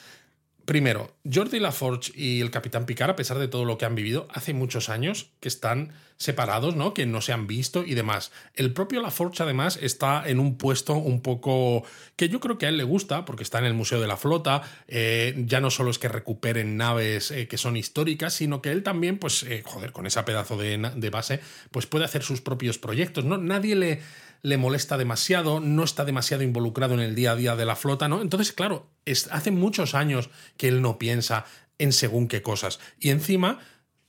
Primero, Jordi LaForge y el Capitán Picard, a pesar de todo lo que han vivido, hace muchos años que están separados, ¿no? Que no se han visto y demás. El propio LaForge, además, está en un puesto un poco que yo creo que a él le gusta, porque está en el Museo de la Flota. eh, ya no solo es que recuperen naves eh, que son históricas, sino que él también, pues, eh, joder, con esa pedazo de, de base, pues puede hacer sus propios proyectos, ¿no? Nadie le le molesta demasiado, no está demasiado involucrado en el día a día de la flota, ¿no? Entonces, claro, es, hace muchos años que él no piensa en según qué cosas. Y encima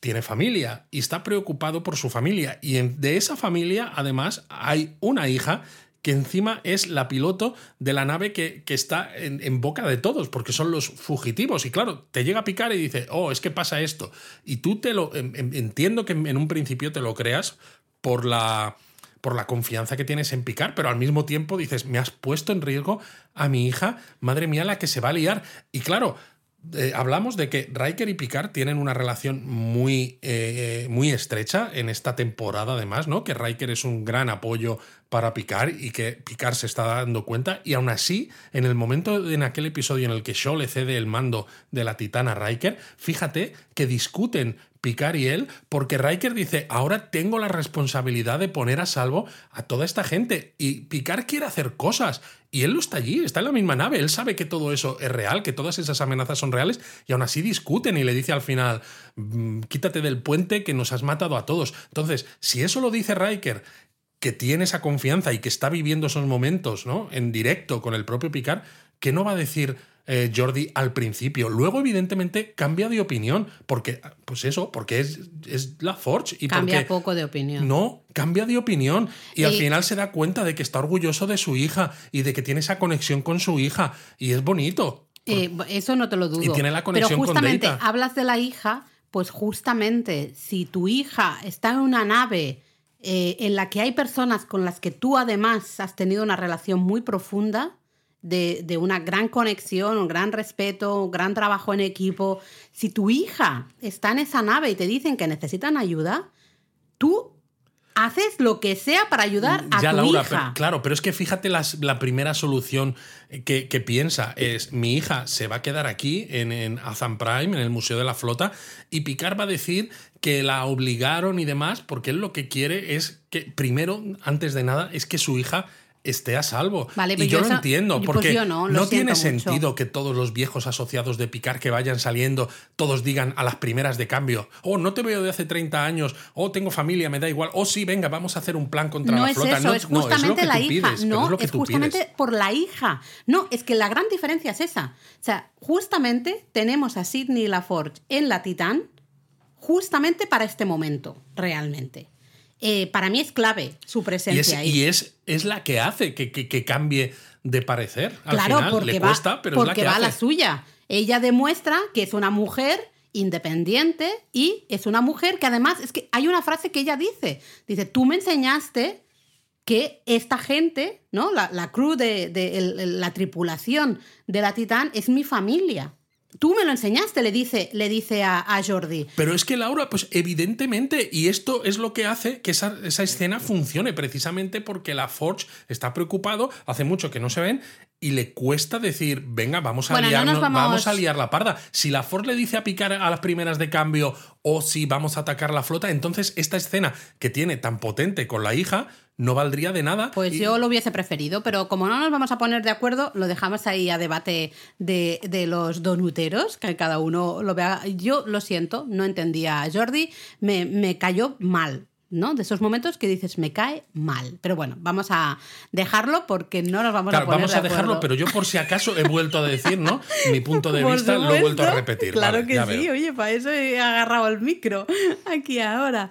tiene familia y está preocupado por su familia. Y de esa familia, además, hay una hija que encima es la piloto de la nave que, que está en, boca de todos, porque son los fugitivos. Y claro, te llega a picar y dice, oh, es que pasa esto. Y tú te lo en- en- entiendo que en un principio te lo creas por la por la confianza que tienes en picar, pero al mismo tiempo dices, me has puesto en riesgo a mi hija, madre mía, la que se va a liar. Y claro, eh, hablamos de que Riker y Picard tienen una relación muy, eh, muy estrecha en esta temporada, además, ¿no? Que Riker es un gran apoyo para Picard y que Picard se está dando cuenta. Y aún así, en el momento, en aquel episodio en el que Shaw le cede el mando de la Titana Riker, fíjate que discuten Picard y él, porque Riker dice, ahora tengo la responsabilidad de poner a salvo a toda esta gente. Y Picard quiere hacer cosas. Y él no está allí, está en la misma nave. Él sabe que todo eso es real, que todas esas amenazas son reales, y aún así discuten y le dice al final, "Mm, quítate del puente que nos has matado a todos. Entonces, si eso lo dice Riker, que tiene esa confianza y que está viviendo esos momentos, ¿no? En directo con el propio Picard, ¿qué no va a decir eh, Jordi al principio? Luego, evidentemente, cambia de opinión, porque, pues eso, porque es, es la Forge y Cambia porque poco de opinión. no, cambia de opinión y al final se da cuenta de que está orgulloso de su hija y de que tiene esa conexión con su hija y es bonito. Eh, eso no te lo dudo. Y tiene la conexión Pero justamente hablas de la hija, pues justamente si tu hija está en una nave eh, en la que hay personas con las que tú además has tenido una relación muy profunda, de, de una gran conexión, un gran respeto, un gran trabajo en equipo, si tu hija está en esa nave y te dicen que necesitan ayuda, tú haces lo que sea para ayudar a ya, tu Laura, hija. pero- claro, pero es que fíjate las- la primera solución que, que piensa es mi hija se va a quedar aquí en, en Azam Prime, en el Museo de la Flota, y Picard va a decir que la obligaron y demás, porque él lo que quiere es que, primero, antes de nada, es que su hija esté a salvo. Vale, y pero yo, yo lo esa- entiendo, pues porque yo no, tiene mucho. sentido que todos los viejos asociados de Picard que vayan saliendo, todos digan a las primeras de cambio, oh, no te veo de hace 30 años, oh, tengo familia, me da igual, oh, sí, venga, vamos a hacer un plan contra no la es flota. eso, no, es justamente la hija. no, es justamente por la hija. No, es que la gran diferencia es esa. O sea, justamente tenemos a Sidney LaForge en la Titán, justamente para este momento, realmente. Eh, para mí es clave su Y, es, presencia ahí. y es, es la que hace que, que- que cambie de parecer. Al claro, final porque le va, cuesta, pero es la porque que va a hace. la suya. Ella demuestra que es una mujer independiente y es una mujer que además es que hay una frase que ella dice. Dice, tú me enseñaste que esta gente, ¿no? La, la crew de, de- la tripulación de la Titán es mi familia. Tú me lo enseñaste, le dice, le dice a, a Jordi. Pero es que Laura, pues evidentemente, y esto es lo que hace que esa, esa, escena funcione, precisamente porque la Forge está preocupado, hace mucho que no se ven, y le cuesta decir, venga, vamos a, Bueno, liarnos- nos vamos- vamos a liar la parda. Si la Forge le dice a picar a las primeras de cambio, o si vamos a atacar la flota, entonces esta escena que tiene tan potente con la hija no valdría de nada. Pues Y- yo lo hubiese preferido, pero como no nos vamos a poner de acuerdo, lo dejamos ahí a debate de, de los donuteros, que cada uno lo vea. Yo lo siento, no entendía a Jordi, me, me cayó mal. ¿no? De esos momentos que dices, me cae mal. Pero bueno, vamos a dejarlo porque no nos vamos Claro, a poner vamos de a dejarlo, pero yo por si acaso he vuelto a decir, ¿no? Mi punto de vista lo he vuelto a repetir. Claro Vale, que sí, veo. oye, para eso he agarrado el micro aquí ahora.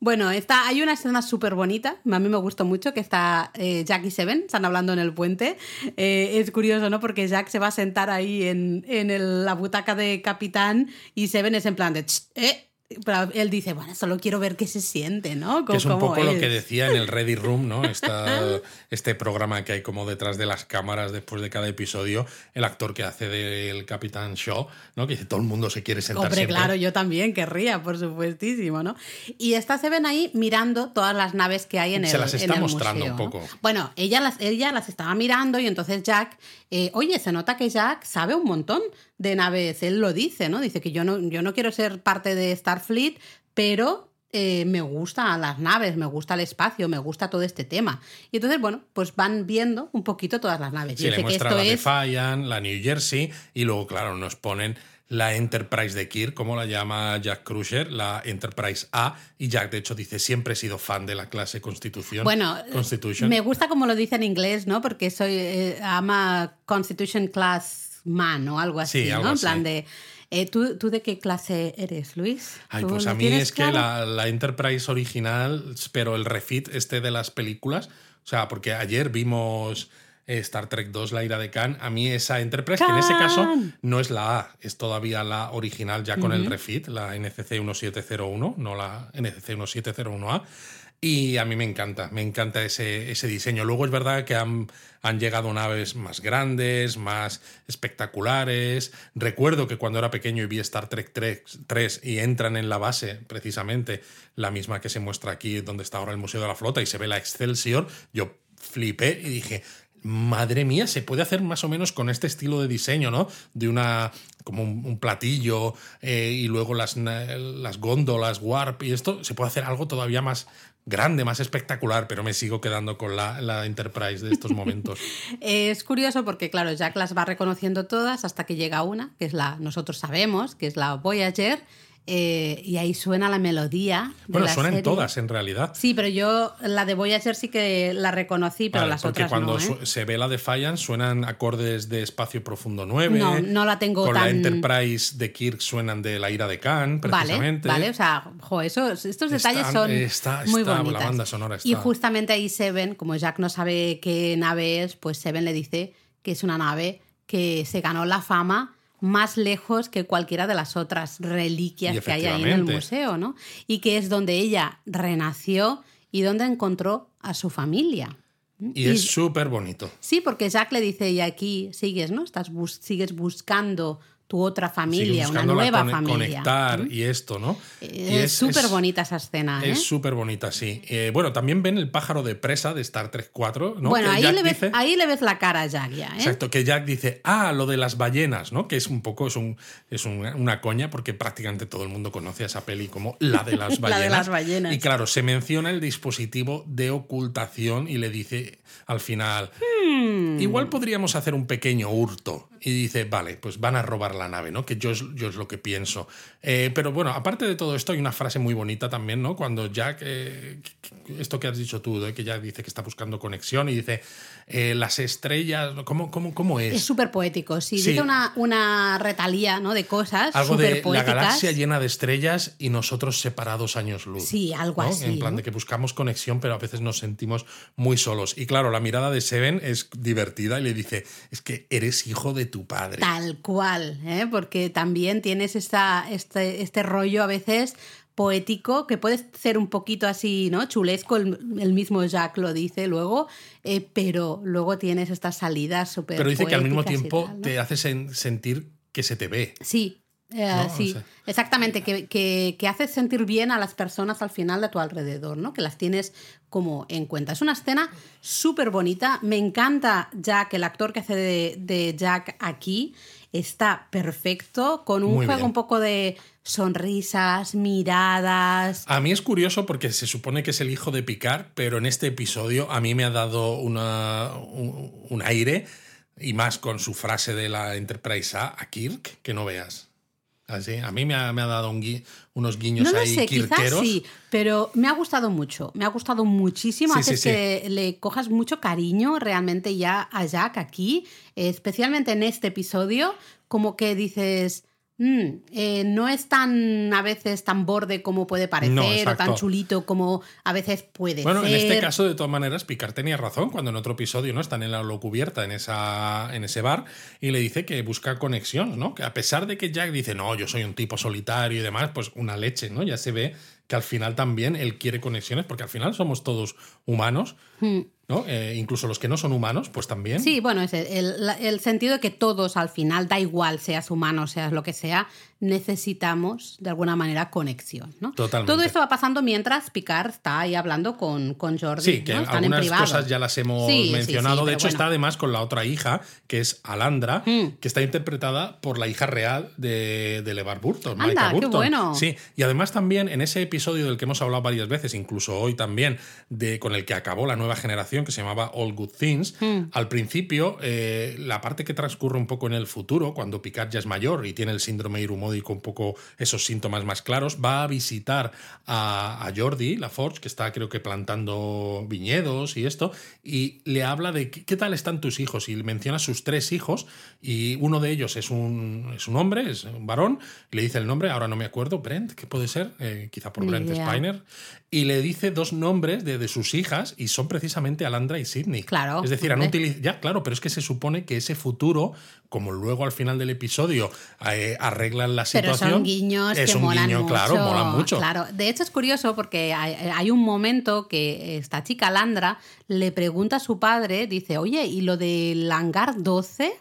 Bueno, está, hay una escena súper bonita, a mí me gustó mucho, que está eh, Jack y Seven, están hablando en el puente. Eh, es curioso, ¿no? Porque Jack se va a sentar ahí en, en la butaca de capitán y Seven es en plan de... "Ch, eh". Pero él dice, bueno, solo quiero ver qué se siente, ¿no? Que es un ¿Cómo poco lo es?". que decía en el Ready Room, ¿no? Esta- este programa que hay como detrás de las cámaras después de cada episodio, el actor que hace del Capitán Shaw, ¿no? Que dice todo el mundo se quiere sentar Hombre, siempre. claro, yo también querría, por supuestísimo, ¿no? Y está Seven ahí mirando todas las naves que hay en el Se las está en el mostrando museo, un ¿no? poco. Bueno, ella las, ella las estaba mirando y entonces Jack, eh, oye, se nota que Jack sabe un montón de naves, él lo dice, ¿no? Dice que yo no, yo no quiero ser parte de Starfleet, pero eh, me gustan las naves, me gusta el espacio, me gusta todo este tema. Y entonces, bueno, pues van viendo un poquito todas las naves. Sí, le que muestra esto la es Defiant, la New Jersey, y luego, claro, nos ponen la Enterprise de Kirk, como la llama Jack Crusher, la Enterprise A, y Jack, de hecho, dice, siempre he sido fan de la clase Constitución. Bueno, Constitution. me gusta como lo dice en inglés, ¿no? Porque soy eh, ama Constitution Class Man o algo así, Sí, algo ¿no? En plan de eh, ¿tú, ¿tú de qué clase eres, Luis? Ay, ¿Tú pues a mí es que la, la Enterprise original, pero el refit este de las películas, o sea, porque ayer vimos Star Trek 2, La ira de Khan, a mí esa Enterprise, que en ese caso no es la A, es todavía la original ya con el refit, la NCC 1701, no la NCC 1701A. Y a mí me encanta, me encanta ese, ese diseño. Luego es verdad que han, han llegado naves más grandes, más espectaculares. Recuerdo que cuando era pequeño y vi Star Trek 3, 3 y entran en la base, precisamente la misma que se muestra aquí, donde está ahora el Museo de la Flota, y se ve la Excelsior, yo flipé y dije, madre mía, se puede hacer más o menos con este estilo de diseño, ¿no? De una, como un, platillo eh, y luego las, las góndolas, warp y esto, se puede hacer algo todavía más grande, más espectacular, pero me sigo quedando con la, la Enterprise de estos momentos. Es curioso porque, claro, Jack las va reconociendo todas hasta que llega una, que es la, nosotros sabemos, que es la Voyager, eh, y ahí suena la melodía. de bueno, la suenan serie. todas en realidad. Sí, pero yo la de Voyager sí que la reconocí, pero Vale, las porque otras cuando no. ¿eh? su- se ve la Defiant suenan acordes de Espacio Profundo 9. No, no la tengo Con la tan- Enterprise de Kirk suenan de la ira de Khan, Vale, precisamente. vale, o sea, jo, esos, estos Están- detalles son está- muy está- la bonitas. banda sonora Y está- justamente ahí Seven, como Jack no sabe qué nave es, pues Seven le dice que es una nave que se ganó la fama más lejos que cualquiera de las otras reliquias que hay ahí en el museo, ¿no? Y que es donde ella renació y donde encontró a su familia. Y es súper bonito. Sí, porque Jack le dice, y aquí sigues, ¿no? Estás bus- sigues buscando tu otra familia, una nueva familia. Conectar y esto, ¿no? Y Es súper bonita esa escena, ¿eh? Es súper bonita, sí. Eh, bueno, también ven el pájaro de presa de Star Trek 4, ¿no? bueno, ahí le, ves, dice- ahí le ves la cara a Jack ya, ¿eh? Exacto, que Jack dice, ah, lo de las ballenas, ¿no? Que es un poco, es, un, es una, una coña porque prácticamente todo el mundo conoce a esa peli como la de las La de ballenas. las ballenas. Y claro, se menciona el dispositivo de ocultación y le dice al final, Hmm. igual podríamos hacer un pequeño hurto. Y dice, vale, pues van a robar la nave, ¿no? Que yo es, lo que pienso. Eh, pero bueno, aparte de todo esto, hay una frase muy bonita también, ¿no? Cuando Jack, eh, esto que has dicho tú, ¿eh? que Jack dice que está buscando conexión y dice, eh, las estrellas, ¿cómo, cómo, cómo es? Es súper poético, sí. Sí. Dice una, una retalía ¿no? de cosas Algo de súper la poéticas. galaxia llena de estrellas y nosotros separados años luz. Sí, algo ¿no? así, En plan de que buscamos conexión, pero a veces nos sentimos muy solos. Y claro, la mirada de Seven es divertida y le dice, es que eres hijo de tu padre. Tal cual, ¿eh? porque también tienes esta, este, este rollo a veces poético que puede ser un poquito así, ¿no? Chulesco, el, el mismo Jack lo dice luego, eh, pero luego tienes estas salidas súper Pero dice que al mismo tiempo tal, ¿no? te hace sen- sentir que se te ve. Sí, eh, No, sí, o sea- exactamente, que, que, que haces sentir bien a las personas al final de tu alrededor, ¿no? Que las tienes como en cuenta. Es una escena súper bonita, me encanta Jack, el actor que hace de, de Jack aquí, está perfecto, con un Muy juego bien. un poco de sonrisas, miradas. A mí es curioso porque se supone que es el hijo de Picard, pero en este episodio a mí me ha dado una, un, un aire, y más con su frase de la Enterprise A, a Kirk, que no veas. Así, a mí me ha, me ha dado un gui- unos guiños No lo ahí sé, quizás sí, pero me ha gustado mucho, me ha gustado muchísimo, Sí, sí. que le cojas mucho cariño realmente ya a Jack aquí, eh, especialmente en este episodio, como que dices, "Mm, eh, no es tan a veces tan borde como puede parecer No, o tan chulito como a veces puede Bueno, ser. en este caso, de todas maneras, Picard tenía razón cuando en otro episodio no están en la cubierta en, esa, en ese bar y le dice que busca conexión, ¿no? Que a pesar de que Jack dice, no, yo soy un tipo solitario y demás, pues una leche, ¿no? Ya se ve que al final también él quiere conexiones, porque al final somos todos humanos, ¿no? Eh, incluso los que no son humanos, pues también. Sí, bueno, es el, sentido de que todos al final, da igual seas humano, seas lo que sea, necesitamos de alguna manera conexión, ¿no? Totalmente. Todo esto va pasando mientras Picard está ahí hablando con, con Jordi. Sí, que ¿no? Están algunas cosas ya las hemos Sí, mencionado. sí, de hecho, bueno. está además con la otra hija, que es Alandra, Mm. que está interpretada por la hija real de, de LeVar Burton. Anda, qué Burton. bueno. Sí, y además también en ese episodio del que hemos hablado varias veces, incluso hoy también, de, con el que acabó la nueva generación, que se llamaba All Good Things, Mm. al principio, eh, la parte que transcurre un poco en el futuro, cuando Picard ya es mayor y tiene el síndrome irumódico un poco esos síntomas más claros, va a visitar a, a Jordi, la Forge, que está creo que plantando viñedos y esto, y le habla de qué, qué tal están tus hijos y menciona sus tres hijos y uno de ellos es un, es un hombre, es un varón, y le dice el nombre, ahora no me acuerdo, Brent, ¿qué puede ser? Eh, quizá por Brent. Spiner, y le dice dos nombres de, de sus hijas y son precisamente Alandra y Sidney. Claro, Es decir, han utilizado... Ya, claro, pero es que se supone que ese futuro, como luego al final del episodio eh, arreglan la Pero situación... son guiños es que un molan guiño, mucho. claro, mola mucho. Claro, de hecho es curioso porque hay, hay un momento que esta chica Landra le pregunta a su padre, dice, oye, ¿y lo del hangar 12?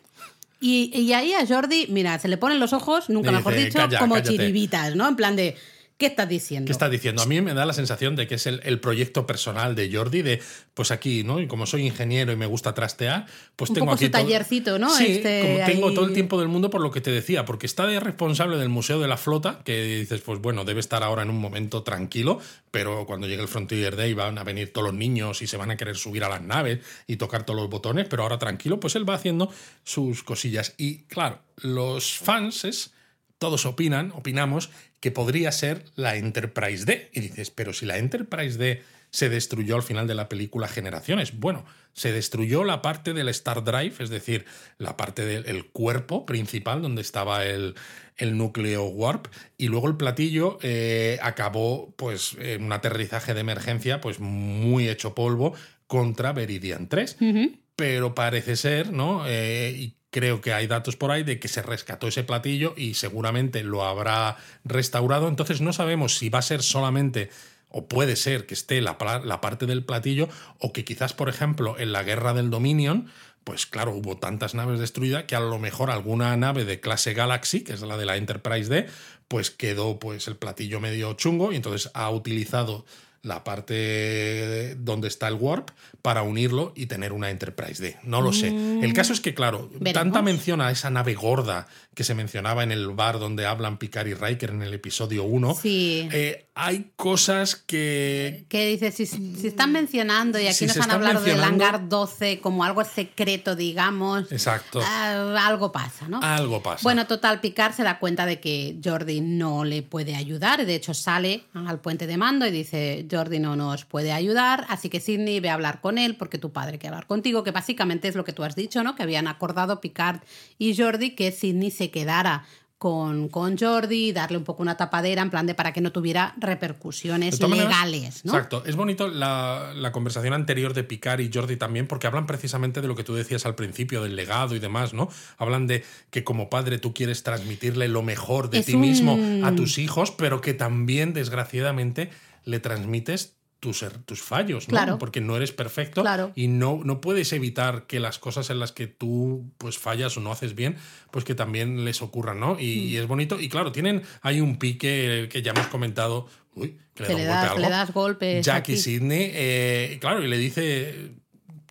Y, y ahí a Jordi, mira, se le ponen los ojos, nunca mejor dicho, "Calla, como cállate". chiribitas, ¿no? En plan de, ¿qué estás diciendo? ¿Qué está diciendo? A mí me da la sensación de que es el, el proyecto personal de Jordi, de pues aquí, ¿no? Y como soy ingeniero y me gusta trastear, pues Un tengo poco aquí su todo- tallercito, ¿no? Sí, Este, como tengo ahí- todo el tiempo del mundo por lo que te decía, porque está de responsable del Museo de la Flota, que dices, pues bueno, debe estar ahora en un momento tranquilo, pero cuando llegue el Frontier Day van a venir todos los niños y se van a querer subir a las naves y tocar todos los botones, pero ahora tranquilo, pues él va haciendo sus cosillas. Y claro, los fans es todos opinan, opinamos, que podría ser la Enterprise D. Y dices, pero si la Enterprise D se destruyó al final de la película Generaciones, bueno, se destruyó la parte del Star Drive, es decir, la parte del el cuerpo principal donde estaba el, el núcleo warp, y luego el platillo eh, acabó pues en un aterrizaje de emergencia pues muy hecho polvo contra Veridian 3 Ujú. pero parece ser, ¿no? Eh, y creo que hay datos por ahí de que se rescató ese platillo y seguramente lo habrá restaurado. Entonces no sabemos si va a ser solamente o puede ser que esté la, parte del platillo o que quizás, por ejemplo, en la guerra del Dominion, pues claro, hubo tantas naves destruidas que a lo mejor alguna nave de clase Galaxy, que es la de la Enterprise D, pues quedó pues el platillo medio chungo y entonces ha utilizado la parte donde está el warp para unirlo y tener una Enterprise D. No lo sé. El caso es que, claro, Veremos. tanta mención a esa nave gorda que se mencionaba en el bar donde hablan Picard y Riker en el episodio 1. Sí. eh, hay cosas que, que dice, si, si están mencionando y aquí Si nos han hablado del hangar 12 como algo secreto, digamos, Exacto. ah, algo pasa, ¿no? Algo pasa. Bueno, total, Picard se da cuenta de que Jordi no le puede ayudar. De hecho, sale al puente de mando y dice, Jordi no nos puede ayudar, así que Sidney ve a hablar con él porque tu padre quiere hablar contigo, que básicamente es lo que tú has dicho, ¿no? Que habían acordado Picard y Jordi que Sidney se quedara con, con Jordi, darle un poco una tapadera en plan de para que no tuviera repercusiones maneras, legales, ¿no? Exacto. Es bonito la, la conversación anterior de Picard y Jordi también, porque hablan precisamente de lo que tú decías al principio, del legado y demás, ¿no? Hablan de que como padre tú quieres transmitirle lo mejor de Es ti mismo a tus hijos, pero que también, desgraciadamente, le transmites tus, tus fallos, ¿no? Claro. Porque no eres perfecto Claro. y no, no puedes evitar que las cosas en las que tú pues fallas o no haces bien, pues que también les ocurran, ¿no? Y, Mm. y es bonito. Y claro, tienen, hay un pique que ya hemos comentado. Uy, que le, da le un golpe das, a que algo. le das golpes. Jack y aquí. Sidney, eh, claro, y le dice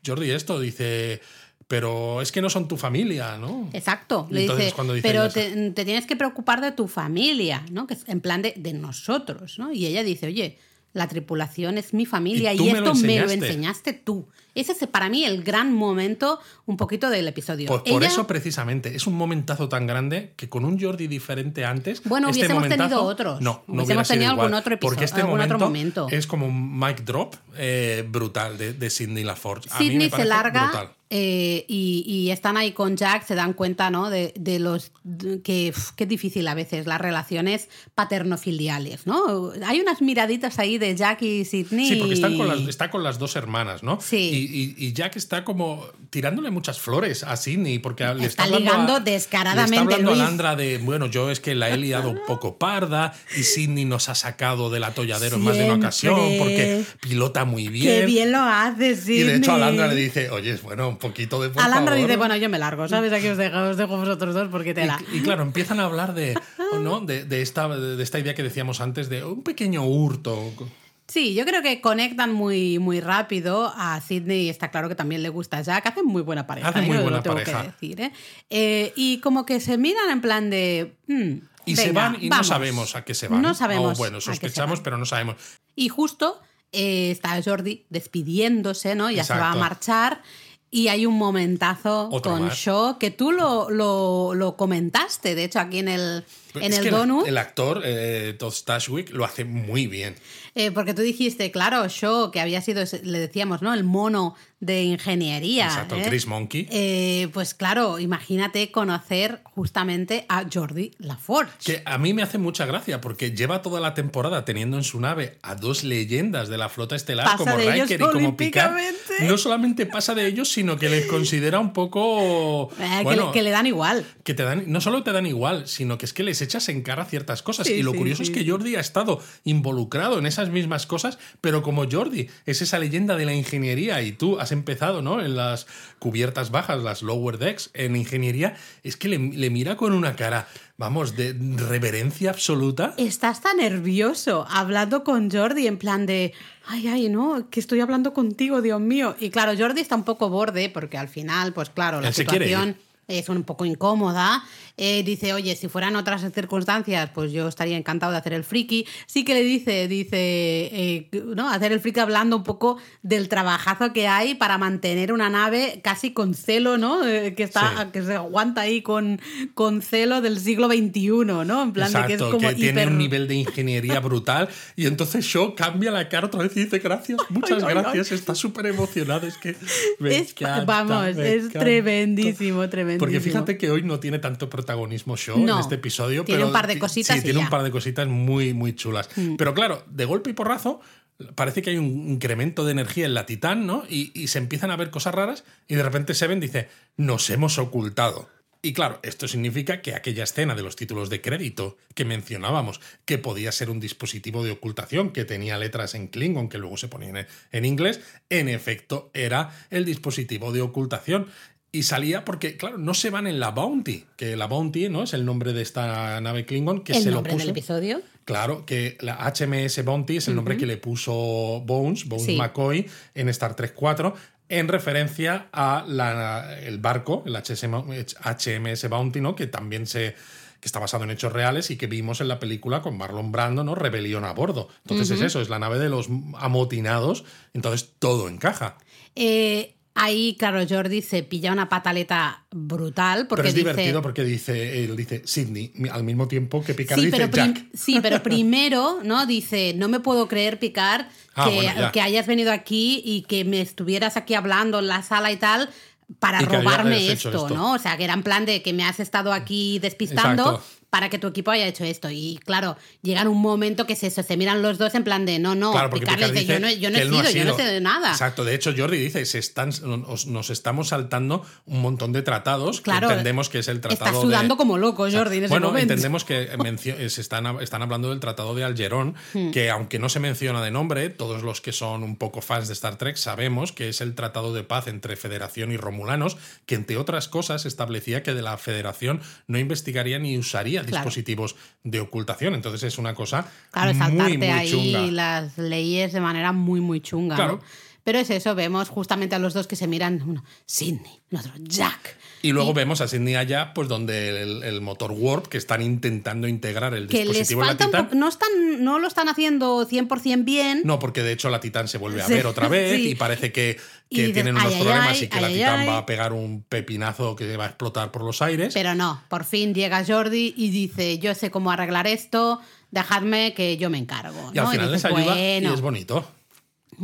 Jordi esto, dice, pero es que no son tu familia, ¿no? Exacto. Le entonces, dice, cuando dice pero te, te tienes que preocupar de tu familia, ¿no? Que es en plan de, de nosotros, ¿no? Y ella dice, oye, la tripulación es mi familia Y lo esto me lo enseñaste". enseñaste tú. Ese es para mí el gran momento un poquito del episodio. Pues por Ella- eso precisamente es un momentazo tan grande que con un Jordi diferente antes. Bueno, este hubiésemos momentazo- tenido otros. No, no Hubiésemos tenido igual, algún otro episodio- Porque este algún otro momento, momento. es como un mic drop eh, brutal de, de Sidney LaForge. Sidney se larga brutal. eh, y, y están ahí con Jack, se dan cuenta, ¿no? De, de los de- que, es difícil a veces las relaciones paternofiliales, ¿no? Hay unas miraditas ahí de Jack y Sidney. Sí, porque están con las, está con las dos hermanas, ¿no? Sí. Y, y- y Jack está como tirándole muchas flores a Sidney porque le está, Está ligando a- descaradamente, Le está hablando Luis. a Landra de, bueno, yo es que la he liado un poco parda y Sidney nos ha sacado del atolladero en más de una ocasión porque pilota muy bien. Qué bien lo hace, Y Sidney. de hecho Alandra le dice, oye, bueno, un poquito de por Alandra favor". dice, bueno, yo me largo, ¿sabes? Aquí os dejo, os dejo vosotros dos porque te la... Y, y claro, empiezan a hablar de, ¿no? de, de esta, de esta idea que decíamos antes de un pequeño hurto. Sí, yo creo que conectan muy, muy rápido a Sidney. Está claro que también le gusta a Jack. Hacen muy buena pareja. Hacen muy yo buena lo tengo pareja. que decir. ¿eh? Eh, y como que se miran en plan de. mm, Y se van y vamos. no sabemos a qué se van. No sabemos. O bueno, sospechamos, pero no sabemos. Y justo eh, está Jordi despidiéndose, ¿no? Ya se va a marchar. Y hay un momentazo Otro con más. Shaw que tú lo, lo, lo comentaste, de hecho, aquí en el, en es el donut. El, actor, eh, Todd Stashwick, lo hace muy bien. Eh, porque tú dijiste, claro, Shaw, que había sido, le decíamos, ¿no? El mono de ingeniería. Exacto, ¿eh? Chris Monkey. Eh, pues claro, imagínate conocer justamente a Jordi LaForge. Que a mí me hace mucha gracia porque lleva toda la temporada teniendo en su nave a dos leyendas de la flota estelar Pasa como Riker y como Picard. No solamente pasa de ellos, sino que les considera un poco. Eh, que, le, que le dan igual. que te dan, no solo te dan igual, sino que es que les echas en cara ciertas cosas. Sí, y lo sí, curioso sí. es que Jordi ha estado involucrado en esas mismas cosas, pero como Jordi es esa leyenda de la ingeniería y tú has empezado ¿no? en las cubiertas bajas, las lower decks, en ingeniería, es que le, le mira con una cara, vamos, de reverencia absoluta. Estás tan nervioso hablando con Jordi en plan de, ay, ay, no, que estoy hablando contigo, Dios mío. Y claro, Jordi está un poco borde porque al final, pues claro, la Él situación es un poco incómoda. Eh, dice, oye, si fueran otras circunstancias, pues yo estaría encantado de hacer el friki. Sí que le dice, dice, eh, ¿no? Hacer el friki hablando un poco del trabajazo que hay para mantener una nave casi con celo, ¿no? Eh, que está, Sí. que se aguanta ahí con, con celo del siglo XXI, ¿no? En plan de que es Exacto, como que tiene un nivel de ingeniería brutal. Y entonces Shaw cambia la cara otra vez y dice gracias, muchas Ay, ay, gracias. Está súper emocionado. Es que me Es- encanta, vamos, me es encanta. tremendísimo, Porque fíjate que hoy no tiene tanto protagonismo Shaw No, en este episodio. tiene pero un par de cositas Sí, tiene ya. Mm. un par de cositas muy, muy chulas. Pero claro, de golpe y porrazo, parece que hay un incremento de energía en la Titán, ¿no? Y, y se empiezan a ver cosas raras y de repente Seven dice, nos hemos ocultado. Y claro, esto significa que aquella escena de los títulos de crédito que mencionábamos, que podía ser un dispositivo de ocultación que tenía letras en Klingon que luego se ponían en inglés, en efecto era el dispositivo de ocultación. Y salía porque, claro, no se van en la Bounty, que la Bounty no es el nombre de esta nave Klingon que el se lo puso. del episodio. Claro, que la HMS Bounty es el nombre que le puso Bones, Bones Sí. McCoy, en Star Trek 4, en referencia a la- el barco, el HMS Bounty, ¿no? que también se que está basado en hechos reales y que vimos en la película con Marlon Brando, ¿no? Rebelión a bordo. Entonces es eso, es la nave de los amotinados, entonces todo encaja. Eh, ahí, claro, Jordi se pilla una pataleta brutal porque Pero es dice... divertido porque dice, él dice Sidney, al mismo tiempo que Picard Sí dice pero, Jack. sí, pero primero, ¿no? Dice, no me puedo creer, Picar, Ah, que, bueno, ya. que hayas venido aquí y que me estuvieras aquí hablando en la sala y tal para Y robarme esto, esto. ¿no? O sea, que era en plan de que me has estado aquí despistando Exacto. Para que tu equipo haya hecho esto. Y claro, llega un momento que se, se miran los dos en plan de no, no, Claro, porque Picard Picard dice, dice yo no, yo no he sido, no yo no sé de nada. Exacto, de hecho Jordi dice, se están, nos, nos estamos saltando un montón de tratados Claro, que entendemos que es el tratado Está sudando de... como loco, Jordi, en ese bueno, momento. entendemos que eh, se están, están hablando del Tratado de Algerón, Hmm. que aunque no se menciona de nombre, todos los que son un poco fans de Star Trek sabemos que es el Tratado de Paz entre Federación y Romulanos, que entre otras cosas establecía que de la Federación no investigaría ni usaría Claro. dispositivos de ocultación. Entonces es una cosa Claro, muy, saltarte muy ahí chunga. las leyes de manera muy, muy chunga. Claro. ¿no? Pero es eso, vemos justamente a los dos que se miran, uno, Sidney, el otro, Jack. Y luego vemos a Sidney allá, pues donde el, el motor Warp, que están intentando integrar el Que les dispositivo en la Titan. no, están, no lo están haciendo 100% bien. No, porque de hecho la Titan se vuelve a Sí, ver otra vez sí. y parece que, Y que dices, tienen unos ay, problemas ay, y que la Titan va a pegar un pepinazo que va a explotar por los aires. Pero no, por fin llega Jordi y dice, yo sé cómo arreglar esto, dejadme que yo me encargo. y al final dices, les ayuda bueno, y es bonito.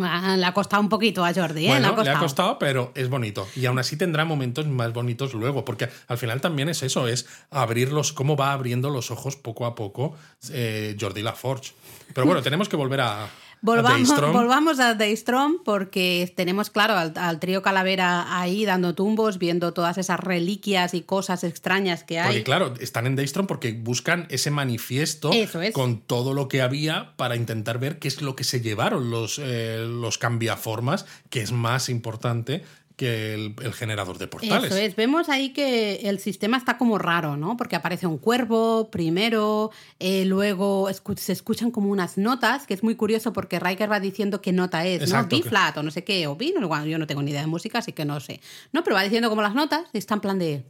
Ah, le ha costado un poquito a Jordi, ¿eh? Bueno, le ha costado. pero es bonito. Y aún así tendrá momentos más bonitos luego, porque al final también es eso, es abrirlos, cómo va abriendo los ojos poco a poco eh, Jordi LaForge. Pero bueno, tenemos que volver a Volvamos, Daystrom. volvamos a Daystrom porque tenemos, claro, al, al trío Calavera ahí dando tumbos, viendo todas esas reliquias y cosas extrañas que hay. Porque claro, están en Daystrom porque buscan ese manifiesto es. con todo lo que había para intentar ver qué es lo que se llevaron los, eh, los cambiaformas, que es más importante que el, el generador de portales. Eso es, vemos ahí que el sistema está como raro, ¿no? Porque aparece un cuervo primero, eh, luego escu- se escuchan como unas notas, que es muy curioso porque Riker va diciendo qué nota es, Exacto, ¿no? B que- flat o no sé qué, o B, no, bueno, yo no tengo ni idea de música, así que no sé. No, pero va diciendo como las notas y está en plan de,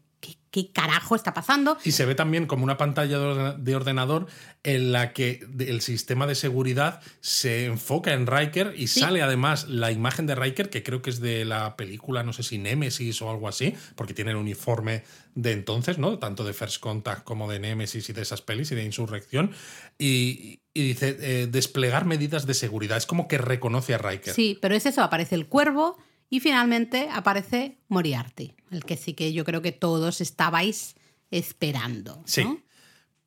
¿qué, carajo está pasando? Y se ve también como una pantalla de ordena- de ordenador en la que el sistema de seguridad se enfoca en Riker y Sí. sale además la imagen de Riker, que creo que es de la película, no sé si Nemesis o algo así, porque tiene el uniforme de entonces, ¿no? Tanto de First Contact como de Nemesis y de esas pelis y de Insurrección. Y, y dice, eh, desplegar medidas de seguridad. Es como que reconoce a Riker. Sí, pero es eso, aparece el cuervo y finalmente aparece Moriarty, el que sí que yo creo que todos estabais esperando. ¿no? Sí.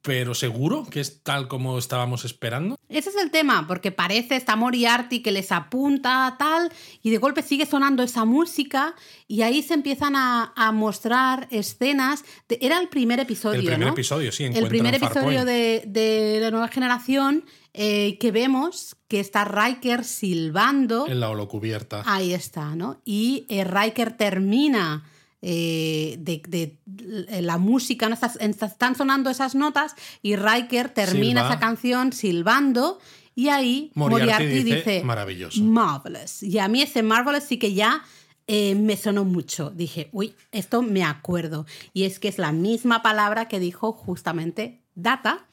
Pero seguro que es tal como estábamos esperando. Ese es el tema, porque parece esta Moriarty que les apunta tal, y de golpe sigue sonando esa música, y ahí se empiezan a, a mostrar escenas. de- era el primer episodio, El primer ¿no? episodio, sí, El primer episodio de la nueva generación, eh, que vemos que está Riker silbando. En la holocubierta. Ahí está, ¿no? Y eh, Riker termina eh, de, de- de la música, ¿no? Estás- están sonando esas notas y Riker termina esa canción silbando y ahí Moriarty Moriarty, dice, dice, "Maravilloso". Marvelous. Y a mí ese Marvelous sí que ya eh, me sonó mucho. Dije, uy, esto me acuerdo. Y es que es la misma palabra que dijo justamente Data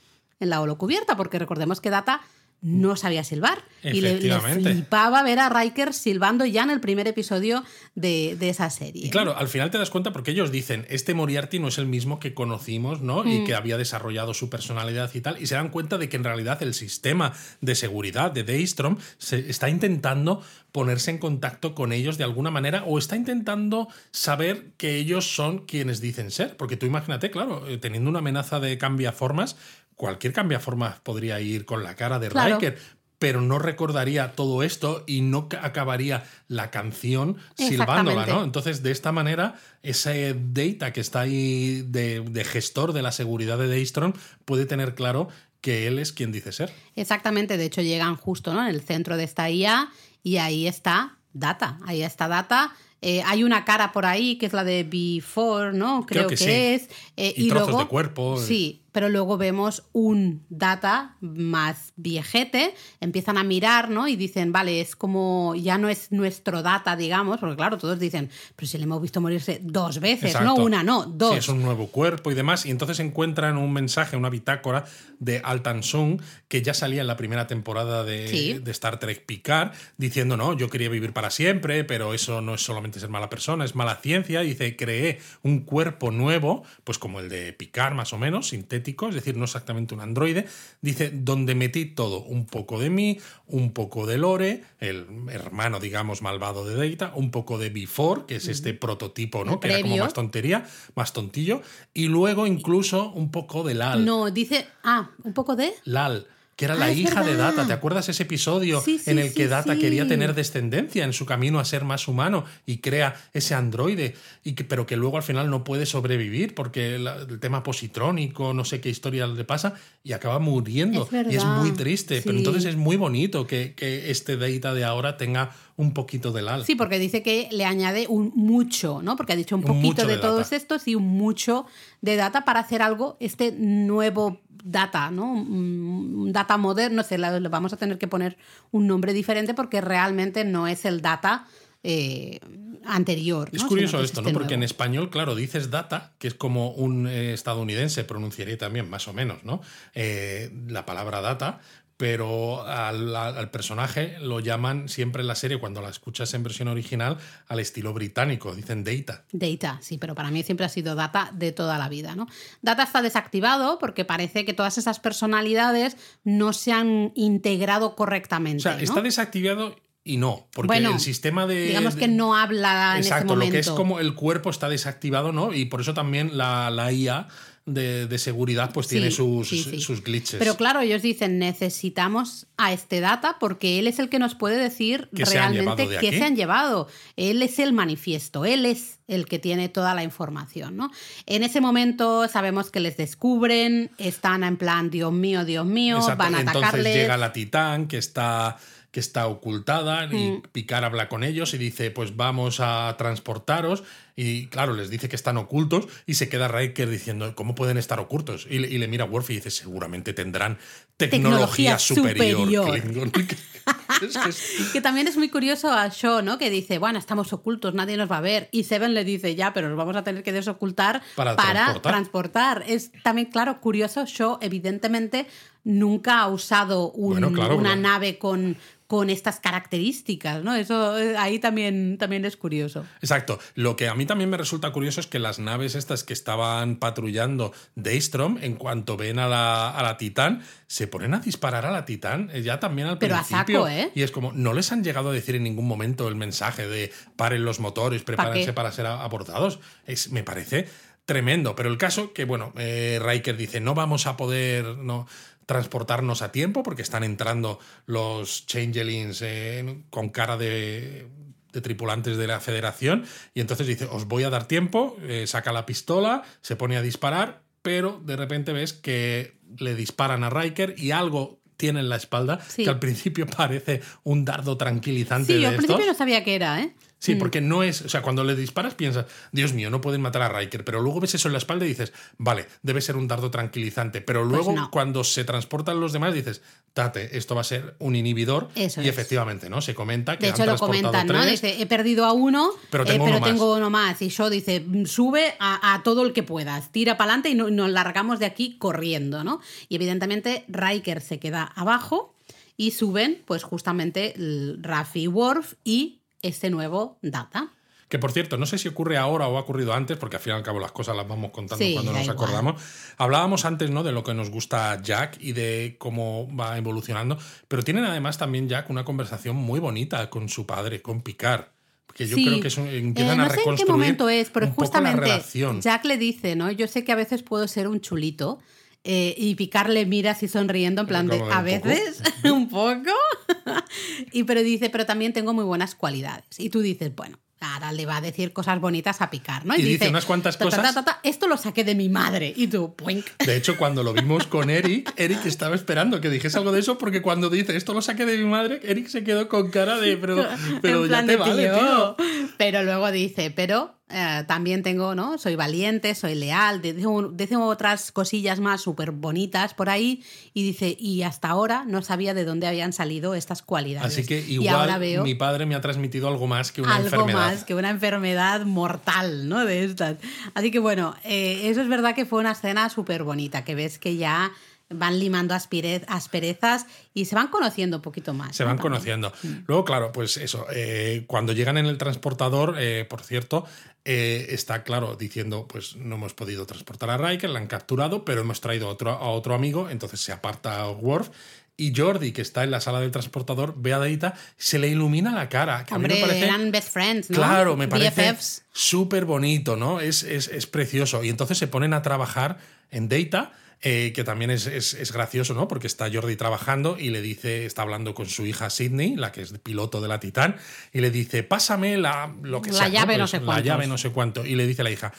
en la holocubierta, porque recordemos que Data no sabía silbar. Y le, le flipaba ver a Riker silbando ya en el primer episodio de, de esa serie. Y claro, al final te das cuenta porque ellos dicen, este Moriarty no es el mismo que conocimos, ¿no? Y Mm. que había desarrollado su personalidad y tal. Y se dan cuenta de que en realidad el sistema de seguridad de Daystrom se está intentando ponerse en contacto con ellos de alguna manera o está intentando saber que ellos son quienes dicen ser. Porque tú imagínate, claro, eh, teniendo una amenaza de cambiaformas, cualquier cambiaformas podría ir con la cara de Claro. Riker pero no recordaría todo esto y no ca- acabaría la canción silbándola. ¿no? Entonces, de esta manera, ese data que está ahí de, de gestor de la seguridad de Daystrom puede tener claro que él es quien dice ser. Exactamente, de hecho llegan justo ¿no? en el centro de esta IA y ahí está Data, ahí está Data. Eh, hay una cara por ahí que es la de Before, ¿no? Creo, Creo que que, sí. es. Eh, Y trozos luego, de cuerpo. Sí, pero luego vemos un Data más viejete, empiezan a mirar, ¿no? Y dicen, vale, es como, ya no es nuestro Data, digamos, porque claro, todos dicen, pero si le hemos visto morirse dos veces, Exacto. no una, no, dos. Sí, es un nuevo cuerpo y demás. Y entonces encuentran un mensaje, una bitácora de Altan Sung, que ya salía en la primera temporada de, Sí. de Star Trek Picard, diciendo, no, yo quería vivir para siempre, pero eso no es solamente ser mala persona, es mala ciencia. Y dice, creé un cuerpo nuevo, pues como el de Picard más o menos, sintético es decir, no exactamente un androide. Dice, donde metí todo, un poco de mí, un poco de Lore, el hermano, digamos, malvado de Data, un poco de Before, que es este prototipo, ¿no? Que era como más tontería, más tontillo, y luego incluso un poco de Lal. No, dice. Ah, un poco de. Lal, que era Ah, la es hija de. Data. ¿Te acuerdas ese episodio Sí, sí, en el que sí, Data quería tener descendencia en su camino a ser más humano y crea ese androide, y que, pero que luego al final no puede sobrevivir porque la- el tema positrónico, no sé qué historia le pasa, y acaba muriendo. Es y es muy triste, pero entonces es muy bonito que, que este Data de ahora tenga un poquito de Lal. Sí, porque dice que le añade un mucho, ¿no? Porque ha dicho un poquito de, de todos estos y un mucho de data para hacer algo, este nuevo data, ¿no? Data moderno, no sé, le vamos a tener que poner un nombre diferente porque realmente no es el data eh, anterior. Es ¿no? curioso es esto, este ¿no? Porque en español, claro, dices data, que es como un eh, estadounidense pronunciaría también, más o menos, ¿no? Eh, la palabra data, pero al, personaje lo llaman siempre en la serie, cuando la escuchas en versión original, al estilo británico, dicen data. Data, sí, pero para mí siempre ha sido data de toda la vida, ¿no? Data está desactivado porque parece que todas esas personalidades no se han integrado correctamente. O sea, ¿no? está desactivado y no, porque Bueno, el sistema de... Digamos que no habla en Exacto, momento. lo que es como el cuerpo está desactivado, ¿no? Y por eso también la, la IA de, de seguridad pues Sí, tiene sus, sí, sus glitches. Pero claro, ellos dicen, necesitamos a este data porque él es el que nos puede decir realmente qué aquí. se han llevado. Él es el manifiesto, él es el que tiene toda la información, ¿no? En ese momento sabemos que les descubren, están en plan, Dios mío, Dios mío, Exacto, van a Entonces atacarles. llega la titán que está, que está ocultada y Mm. Picard habla con ellos y dice, pues vamos a transportaros. Y claro, les dice que están ocultos y se queda Riker diciendo, ¿cómo pueden estar ocultos? Y, le- y le mira a Worf y dice, seguramente tendrán tecnología, Tecnología superior. superior. Klingon". Es que es- Que también es muy curioso a Shaw, ¿no? Que dice, bueno, estamos ocultos, nadie nos va a ver. Y Seven le dice, ya, pero nos vamos a tener que desocultar Para transportar. transportar. Es también, claro, curioso. Shaw, evidentemente, nunca ha usado un- Bueno, claro, una nave con, con estas características, ¿no? Eso eh, ahí también, también es curioso. Exacto. Lo que a mí también me resulta curioso es que las naves estas que estaban patrullando Daystrom, en cuanto ven a la, a la Titán, se ponen a disparar a la Titán eh, ya también al Pero a principio. saco, ¿eh? Y es como, no les han llegado a decir en ningún momento el mensaje de paren los motores, prepárense para ser a- abordados. Es, me parece tremendo. Pero el caso que, bueno, eh, Riker dice, no vamos a poder no, transportarnos a tiempo porque están entrando los changelings eh, con cara de, de tripulantes de la federación y entonces dice, os voy a dar tiempo, eh, saca la pistola, se pone a disparar, pero de repente ves que le disparan a Riker y algo tiene en la espalda Sí. que al principio parece un dardo tranquilizante Sí, de yo al estos. principio no sabía qué era, ¿eh? Sí, porque no es. O sea, cuando le disparas piensas, Dios mío, no pueden matar a Riker. Pero luego ves eso en la espalda y dices, vale, debe ser un dardo tranquilizante. Pero luego, Pues no. cuando se transportan los demás, dices, date, esto va a ser un inhibidor. Eso y es. efectivamente, ¿no? Se comenta que De han hecho, lo transportado comentan, ¿no? Dice, he perdido a uno, Pero eh, tengo pero uno más. tengo uno más. Y yo dice, sube a, a todo el que puedas, tira para adelante y no- nos largamos de aquí corriendo, ¿no? Y evidentemente Riker se queda abajo y suben, pues justamente Raffi Worf y este nuevo Data. Que por cierto, no sé si ocurre ahora o ha ocurrido antes, porque al fin y al cabo las cosas las vamos contando Sí, cuando nos igual. acordamos. Hablábamos antes, ¿no? De lo que nos gusta Jack y de cómo va evolucionando. Pero tienen además también Jack una conversación muy bonita con su padre, con Picard. Que yo Sí. creo que es un- empiezan Eh, a no sé en reconstruir. qué momento es, pero justamente. Jack le dice, ¿no? Yo sé que a veces puedo ser un chulito. Eh, y Picard le mira así sonriendo, en plan de, a un poco". veces, un poco. y pero dice, pero también tengo muy buenas cualidades. Y tú dices, bueno, ahora le va a decir cosas bonitas a Picard, ¿no? Y dice unas cuantas "Ta, ta, cosas". ta, ta, ta, esto lo saqué de mi madre. Y tú, puink. De hecho, cuando lo vimos con Eric, Eric estaba esperando que dijese algo de eso, porque cuando dice esto lo saqué de mi madre, Eric se quedó con cara de, pero, pero ya te vale, tío. Pero luego dice, pero eh, también tengo, ¿no? Soy valiente, soy leal, dice, otras cosillas más súper bonitas por ahí y dice, y hasta ahora no sabía de dónde habían salido estas cualidades. Así que y ahora igual veo mi padre me ha transmitido algo más que una algo enfermedad. más que una enfermedad mortal, ¿no? De estas. Así que bueno, eh, eso es verdad que fue una escena súper bonita, que ves que ya van limando asperezas y se van conociendo un poquito más. Se van conociendo. Luego, claro, pues eso, eh, cuando llegan en el transportador, eh, por cierto, eh, está claro diciendo, pues no hemos podido transportar a Riker, la han capturado, pero hemos traído a otro, a otro amigo, entonces se aparta Worf. Y Jordi, que está en la sala del transportador, ve a Data, se le ilumina la cara. Que a mí me Hombre, parece- eran best friends, ¿no? Claro, me parece súper bonito, ¿no? Es, es, es precioso. Y entonces se ponen a trabajar en Data, eh, que también es, es- es gracioso, ¿no? Porque está Jordi trabajando y le dice, está hablando con su hija Sydney, la que es piloto de la Titán, y le dice, pásame la, lo que La sea, llave no Pues sé La cuántos. llave no sé cuánto. Y le dice la hija,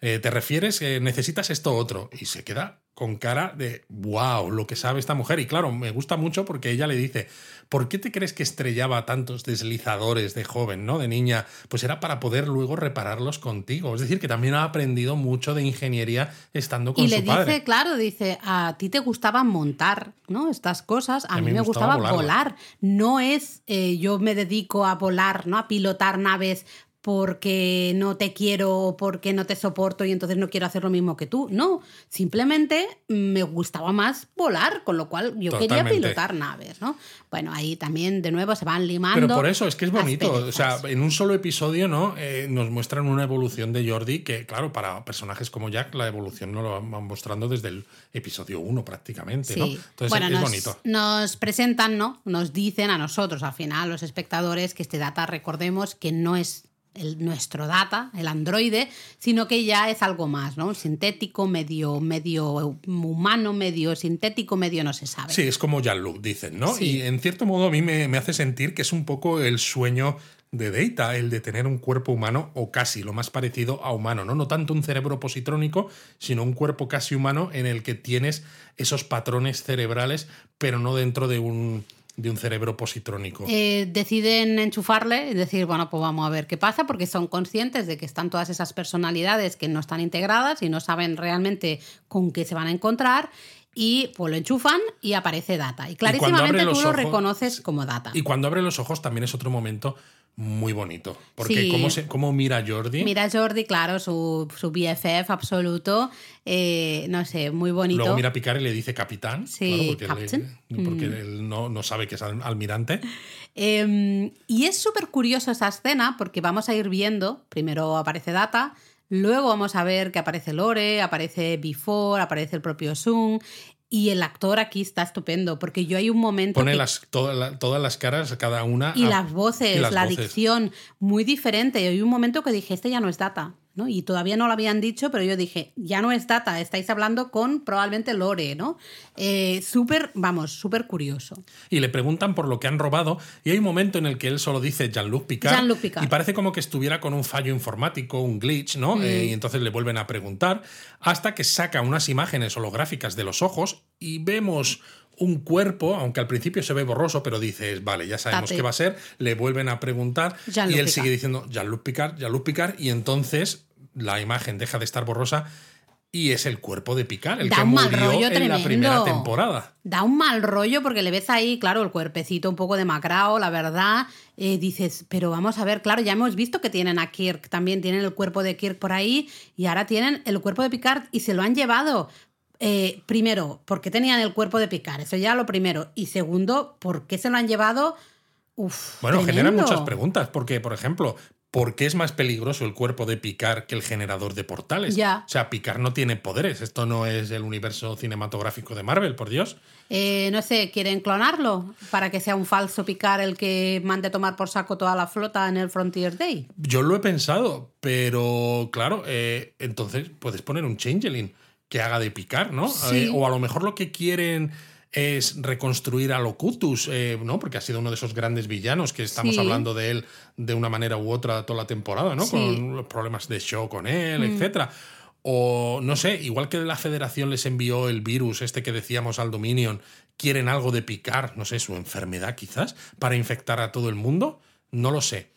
eh, ¿te refieres? que necesitas esto otro. Y se queda con cara de, wow, lo que sabe esta mujer. Y claro, me gusta mucho porque ella le dice, ¿por qué te crees que estrellaba tantos deslizadores de joven, ¿no? De niña? Pues era para poder luego repararlos contigo. Es decir, que también ha aprendido mucho de ingeniería estando con Y su le padre. dice, claro, dice, a ti te gustaba montar, ¿no? Estas cosas, a, mí, me gustaba, volar. No es eh, yo me dedico a volar, ¿no? A pilotar naves porque no te quiero o porque no te soporto y entonces no quiero hacer lo mismo que tú. No, simplemente me gustaba más volar, con lo cual yo quería pilotar naves, ¿no? Bueno, ahí también de nuevo se van limando. Pero por eso es que es bonito. O sea, en un solo episodio, ¿no? Eh, nos muestran una evolución de Jordi que, claro, para personajes como Jack, la evolución nos lo van mostrando desde el episodio 1 prácticamente, ¿no? Sí. Entonces bueno, es nos, bonito. nos presentan, ¿no? Nos dicen a nosotros, al final, los espectadores, que este data, recordemos que no es el, nuestro data, el androide, sino que ya es algo más, ¿no? Sintético, medio, medio humano, medio sintético, medio no se sabe. Sí, es como Jean-Luc, dicen, ¿no? Sí. Y en cierto modo a mí me, me hace sentir que es un poco el sueño de Data, el de tener un cuerpo humano o casi lo más parecido a humano, ¿no? No tanto un cerebro positrónico, sino un cuerpo casi humano en el que tienes esos patrones cerebrales, pero no dentro de un, de un cerebro positrónico. Eh, deciden enchufarle y decir, bueno, pues vamos a ver qué pasa, porque son conscientes de que están todas esas personalidades que no están integradas y no saben realmente con qué se van a encontrar. Y pues lo enchufan y aparece Data. Y clarísimamente tú los lo ojos- reconoces como Data. Y cuando abre los ojos también es otro momento muy bonito. Porque Sí. cómo, se, cómo mira Jordi. Mira Jordi, claro, su, su BFF absoluto. eh, no sé, muy bonito. Luego mira a Picard y le dice capitán. Sí, claro, porque, captain. Mm. él, porque no, no sabe que es al- almirante. Eh, y es súper curioso esa escena porque vamos a ir viendo, primero aparece Data, luego vamos a ver que aparece Lore, aparece Before, aparece el propio Sun. Y el actor aquí está estupendo, porque yo hay un momento Pone que- las, toda la- todas las caras, cada una. y a- las voces, y las la voces. dicción, muy diferente. Y hay un momento que dije, este ya no es Data, ¿no? Y todavía no lo habían dicho, pero yo dije, ya no es Data, estáis hablando con probablemente Lore, ¿no? Eh, súper, vamos, súper curioso. Y le preguntan por lo que han robado. Y hay un momento en el que él solo dice Jean-Luc Picard. Y parece como que estuviera con un fallo informático, un glitch, ¿no? Mm. Eh, y entonces le vuelven a preguntar. Hasta que saca unas imágenes holográficas de los ojos y vemos un cuerpo, aunque al principio se ve borroso, pero dices, vale, ya sabemos Tate. qué va a ser. Le vuelven a preguntar. Y él Picard. sigue diciendo Jean-Luc Picard, Jean-Luc Picard. Y entonces la imagen deja de estar borrosa. Y es el cuerpo de Picard, el Da que un mal murió rollo en la primera temporada. Da un mal rollo porque le ves ahí, claro, el cuerpecito un poco demacrado, la verdad. Eh, dices, pero vamos a ver, claro, ya hemos visto que tienen a Kirk, también tienen el cuerpo de Kirk por ahí y ahora tienen el cuerpo de Picard y se lo han llevado. Eh, primero, ¿por qué tenían el cuerpo de Picard? Eso ya lo primero. Y segundo, ¿por qué se lo han llevado? Uf, Bueno, tremendo. genera muchas preguntas, porque, por ejemplo, ¿por qué es más peligroso el cuerpo de Picard que el generador de portales? Ya. O sea, Picard no tiene poderes. Esto no es el universo cinematográfico de Marvel, por Dios. Eh, no sé, ¿quieren clonarlo? Para que sea un falso Picard el que mande tomar por saco toda la flota en el Frontier Day. Yo lo he pensado, pero claro, eh, entonces puedes poner un Changeling que haga de Picard, ¿no? Sí. Eh, o a lo mejor lo que quieren es reconstruir a Locutus, eh, ¿no? Porque ha sido uno de esos grandes villanos que estamos Sí. hablando de él de una manera u otra toda la temporada, ¿no? Sí. Con los problemas de show con él, etcétera. O no sé, igual que la Federación les envió el virus, este que decíamos al Dominion, quieren algo de picar, no sé, su enfermedad quizás, para infectar a todo el mundo. No lo sé.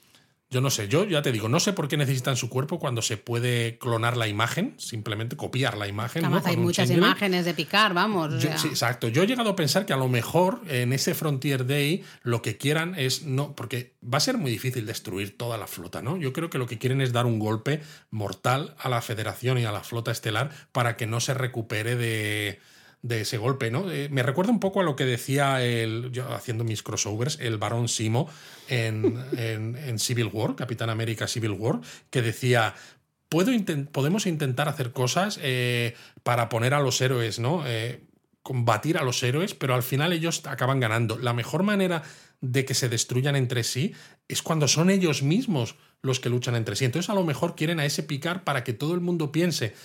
Yo no sé, yo ya te digo, no sé por qué necesitan su cuerpo cuando se puede clonar la imagen, simplemente copiar la imagen. ¿no? Además, hay Con un muchas imágenes de Picard, vamos. o Yo- sea. sí, exacto. Yo he llegado a pensar que a lo mejor en ese Frontier Day lo que quieran es no, porque va a ser muy difícil destruir toda la flota, ¿no? Yo creo que lo que quieren es dar un golpe mortal a la Federación y a la flota estelar para que no se recupere de, de ese golpe, ¿no? Eh, me recuerda un poco a lo que decía el, yo haciendo mis crossovers, el varón Simo en, en, Civil War, Capitán América Civil War, que decía, Puedo podemos intentar hacer cosas eh, para poner a los héroes, ¿no? Eh, combatir a los héroes, pero al final ellos acaban ganando. La mejor manera de que se destruyan entre sí es cuando son ellos mismos los que luchan entre sí. Entonces a lo mejor quieren a ese picar para que todo el mundo piense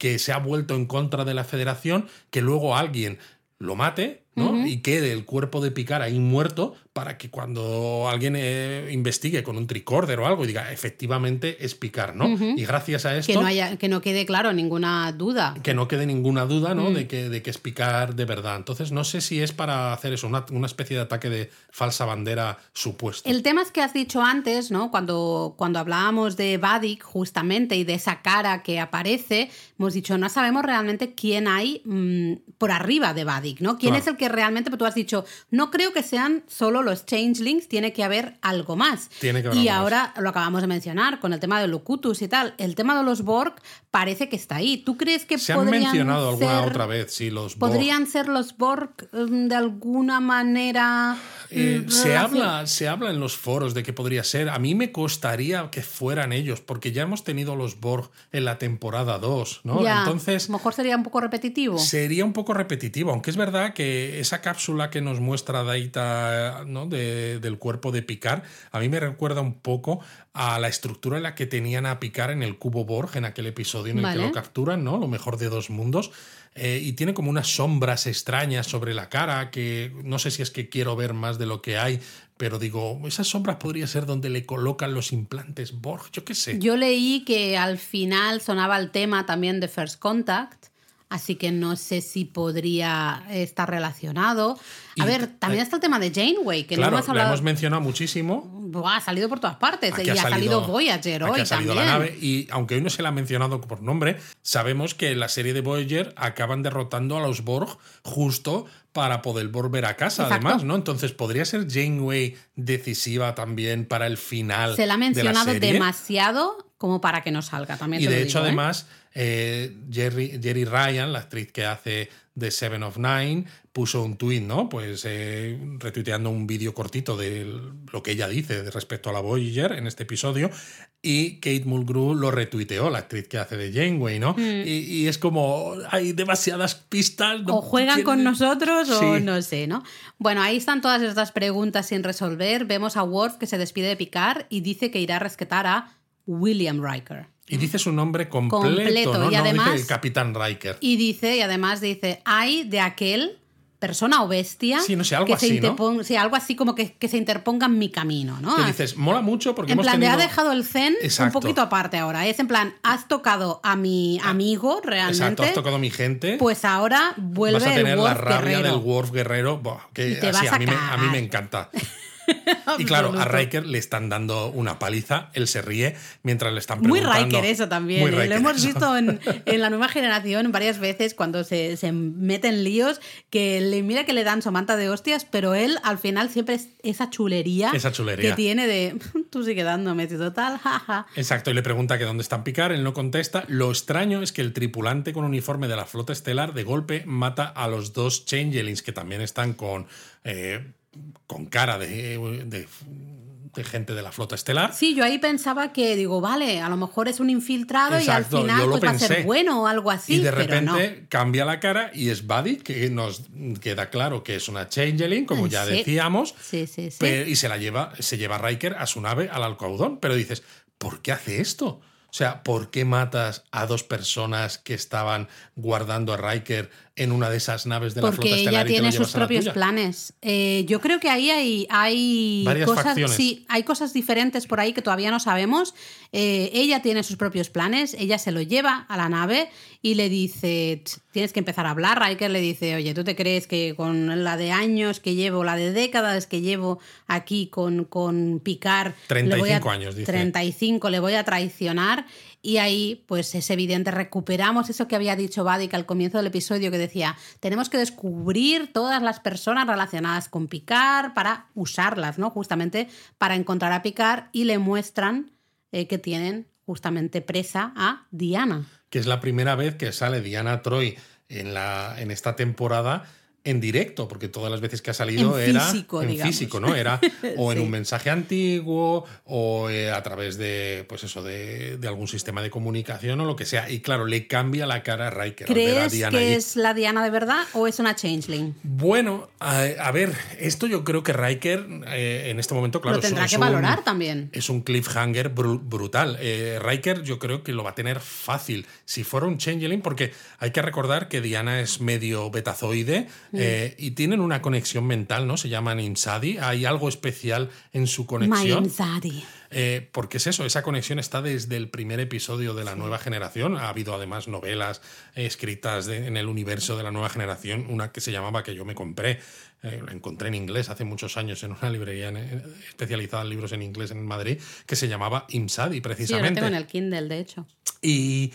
que se ha vuelto en contra de la federación, que luego alguien lo mate ¿no? y quede el cuerpo de Picar ahí muerto para que cuando alguien eh, investigue con un tricorder o algo y diga efectivamente es Picar, ¿no? Y gracias a esto... Que no, haya, que no quede claro ninguna duda. Que no quede ninguna duda, ¿no? De, que, de que es Picar de verdad. Entonces no sé si es para hacer eso, una, una, especie de ataque de falsa bandera supuesto. El tema es que has dicho antes, ¿no? Cuando, cuando hablábamos de Vadik justamente y de esa cara que aparece, hemos dicho, no sabemos realmente quién hay mm, por arriba de Vadik, ¿no? ¿Quién es el que realmente, pero tú has dicho, no creo que sean solo los changelings, tiene que haber algo más. Tiene que y ahora lo acabamos de mencionar con el tema de Locutus y tal. El tema de los Borg parece que está ahí. ¿Tú crees que Se han mencionado alguna otra vez, sí, los Borg. ¿Podrían ser los Borg um, de alguna manera? Eh, mm, se, habla, se habla en los foros de que podría ser. A mí me costaría que fueran ellos, porque ya hemos tenido los Borg en la temporada 2, ¿no? Entonces. A lo mejor sería un poco repetitivo. Sería un poco repetitivo, aunque es verdad que esa cápsula que nos muestra Daita ¿no? del cuerpo de Picard, a mí me recuerda un poco a la estructura en la que tenían a Picard en el cubo Borg, en aquel episodio en el que lo capturan, ¿no? Lo mejor de dos mundos. Eh, y tiene como unas sombras extrañas sobre la cara que no sé si es que quiero ver más de lo que hay, pero digo, esas sombras podría ser donde le colocan los implantes Borg, yo qué sé. Yo leí que al final sonaba el tema también de First Contact así que no sé si podría estar relacionado. A ver, también está el tema de Janeway, que no hemos hablado. Lo hemos mencionado muchísimo. ha salido por todas partes. y ha salido, Voyager hoy ha salido La nave, y aunque hoy no se la ha mencionado por nombre, sabemos que en la serie de Voyager acaban derrotando a los Borg justo para poder volver a casa, además, ¿no? Entonces, ¿podría ser Janeway decisiva también para el final? Se la ha mencionado demasiado como para que no salga también. Y de hecho, ¿eh? además, eh, Jerry, Jerry Ryan, la actriz que hace The Seven of Nine, puso un tweet, ¿no? Pues eh, retuiteando un vídeo cortito de lo que ella dice respecto a la Voyager en este episodio. Y Kate Mulgrew lo retuiteó, la actriz que hace de Janeway, ¿no? Hmm. Y, es como, hay demasiadas pistas. o juegan con nosotros o no sé, ¿no? Bueno, ahí están todas estas preguntas sin resolver. Vemos a Worf que se despide de Picard y dice que irá a rescatar a William Riker. Y dice su nombre completo, ¿no? Y además, dice el Capitán Riker. Y dice, y además dice, hay de aquel persona o bestia sí, no sé, algo que así, ¿no? sí, algo así como que, se interponga en mi camino, ¿no? Que dices, mola mucho porque en hemos plan, tenido... ha dejado el zen un poquito aparte ahora. Es en plan, has tocado a mi ah, amigo realmente. Exacto, has tocado a mi gente. Pues ahora vuelve Vas a tener la rabia del Worf guerrero, que así, a, mí me, a mí me encanta. y claro, a Riker le están dando una paliza, él se ríe mientras le están preguntando. Muy Riker eso también. ¿eh? Lo hemos visto en, la nueva generación varias veces cuando se, se mete en líos, que le mira que le dan su manta de hostias, pero él al final siempre es esa chulería, esa chulería. que tiene de tú sigue dándome, total, jaja. Exacto, y le pregunta que dónde están Picar, él no contesta. Lo extraño es que el tripulante con uniforme de la flota estelar de golpe mata a los dos changelings que también están con eh, con cara de, gente de la flota estelar. Sí, yo ahí pensaba que, digo, vale, a lo mejor es un infiltrado y al final pues, va a ser bueno o algo así. Y de repente cambia la cara y es Buddy, que nos queda claro que es una Changeling, como ya decíamos. Sí, sí, sí. y se la lleva, se lleva Riker a su nave al alcaudón. Pero dices, ¿por qué hace esto? O sea, ¿por qué matas a dos personas que estaban guardando a Riker en una de esas naves de la flota estelar? Porque ella tiene sus propios planes. Eh, yo creo que ahí hay, hay cosas, sí, hay cosas diferentes por ahí que todavía no sabemos. Eh, ella tiene sus propios planes, ella se lo lleva a la nave y le dice, tienes que empezar a hablar. Riker le dice, oye, ¿tú te crees que con la de años que llevo, la de décadas que llevo aquí con, con Picard... 35 años, dice. 35, le voy a traicionar y ahí, pues es evidente, recuperamos eso que había dicho Vadik al comienzo del episodio, que decía, tenemos que descubrir todas las personas relacionadas con Picard para usarlas, ¿no? Justamente para encontrar a Picard y le muestran eh, que tienen justamente presa a Diana. Que es la primera vez que sale Diana Troy en, la, en esta temporada en directo, porque todas las veces que ha salido En era físico, en digamos. físico, ¿no? Era o en Sí. un mensaje antiguo o eh, a través de, pues eso, de, de algún sistema de comunicación o lo que sea. Y claro, le cambia la cara a Riker. a ¿Crees Diana que ahí. es la Diana de verdad o es una changeling? Bueno, a, a ver, esto yo creo que Riker eh, en este momento, claro, lo tendrá es que valorar también. es un cliffhanger bru- brutal. Eh, Riker yo creo que lo va a tener fácil si fuera un changeling, porque hay que recordar que Diana es medio betazoide. Eh, y tienen una conexión mental, ¿no? Se llaman Insadi. Hay algo especial en su conexión. My anxiety. Eh, porque es eso, esa conexión está desde el primer episodio de la nueva generación. Ha habido además novelas escritas de- en el universo de la nueva generación, una que se llamaba que yo me compré, eh, la encontré en inglés hace muchos años en una librería en- especializada en libros en inglés en Madrid, que se llamaba Imsadi Sí, yo lo precisamente. tengo en el Kindle, de hecho. Y,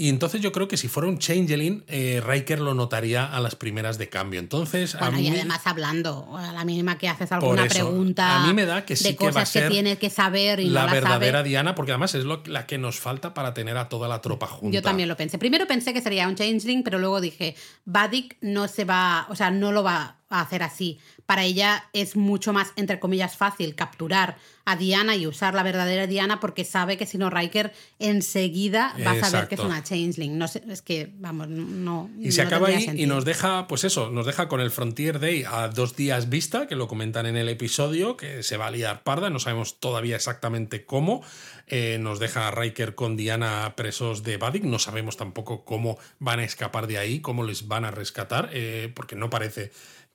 y entonces yo creo que si fuera un changeling, eh, Riker lo notaría a las primeras de cambio. Entonces, a Bueno, y además hablando, a la mínima que haces alguna eso, pregunta a mí me da que sí de que va a cosas que, ser tienes que saber y la no la verdadera sabe. Diana, porque además es lo, la que nos falta para tener a toda la tropa junta. Yo también lo pensé. Primero pensé que sería un changeling, pero luego dije, Vadik no se va, o sea, no lo va a hacer así. Para ella es mucho más, entre comillas, fácil capturar a Diana y usar la verdadera Diana porque sabe que si no Riker enseguida va a saber que es una changeling. No sé, es que, vamos, no. Y se no acaba ahí y nos deja, pues eso, nos deja con el Frontier Day a dos días vista, que lo comentan en el episodio, que se va a liar parda, no sabemos todavía exactamente cómo. Eh, nos deja a Riker con Diana presos de Vadik, no sabemos tampoco cómo van a escapar de ahí, cómo les van a rescatar, eh, porque no parece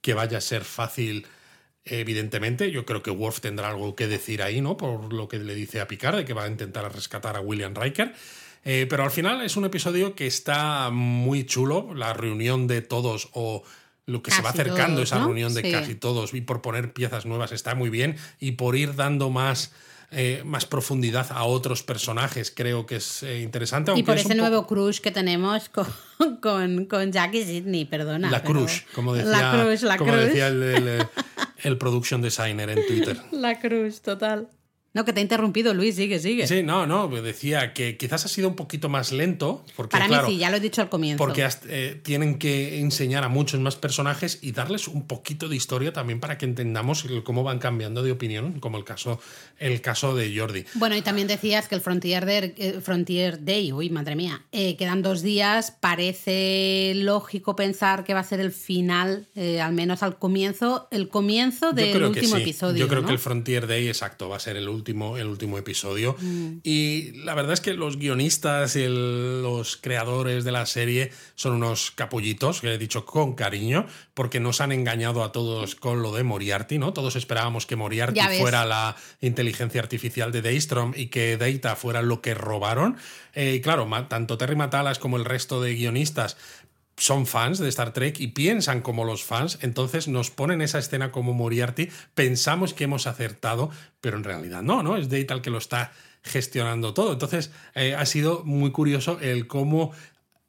que vaya a ser fácil. Evidentemente, yo creo que Worf tendrá algo que decir ahí, ¿no? Por lo que le dice a Picard, de que va a intentar rescatar a William Riker. Eh, pero al final es un episodio que está muy chulo, la reunión de todos o lo que se va acercando, todos, esa ¿no? reunión de Sí. casi todos y por poner piezas nuevas está muy bien y por ir dando más, eh, más profundidad a otros personajes creo que es eh, interesante. Y por es ese un nuevo crush que tenemos con, con, con Jackie Sidney, perdona. La crush, como decía, La crush, la como crush. decía el, el- el production designer en Twitter. La crush, total. No, que te he interrumpido, Luis, sigue, sigue. Sí, no, no, decía que quizás ha sido un poquito más lento. Porque, Para claro, mí sí, ya lo he dicho al comienzo. Porque has- eh, tienen que enseñar a muchos más personajes y darles un poquito de historia también para que entendamos cómo van cambiando de opinión, como el caso, el caso de Jordi. Bueno, y también decías que el Frontier, Day- eh, Frontier Day, uy, madre mía, eh, quedan dos días, parece lógico pensar que va a ser el final, eh, al menos al comienzo, el comienzo del último sí. episodio. Yo creo ¿no? que el Frontier Day, exacto, va a ser el último, el último episodio. Mm. Y la verdad es que los guionistas y el- los creadores de la serie son unos capullitos, que he dicho con cariño, porque nos han engañado a todos con lo de Moriarty, ¿no? Todos esperábamos que Moriarty fuera la inteligencia artificial de Daystrom y que Data fuera lo que robaron. Eh, y claro, tanto Terry Matalas como el resto de guionistas son fans de Star Trek y piensan como los fans, entonces nos ponen esa escena como Moriarty, pensamos que hemos acertado, pero en realidad no, ¿no? Es Data el que lo está gestionando todo. Entonces eh, ha sido muy curioso el cómo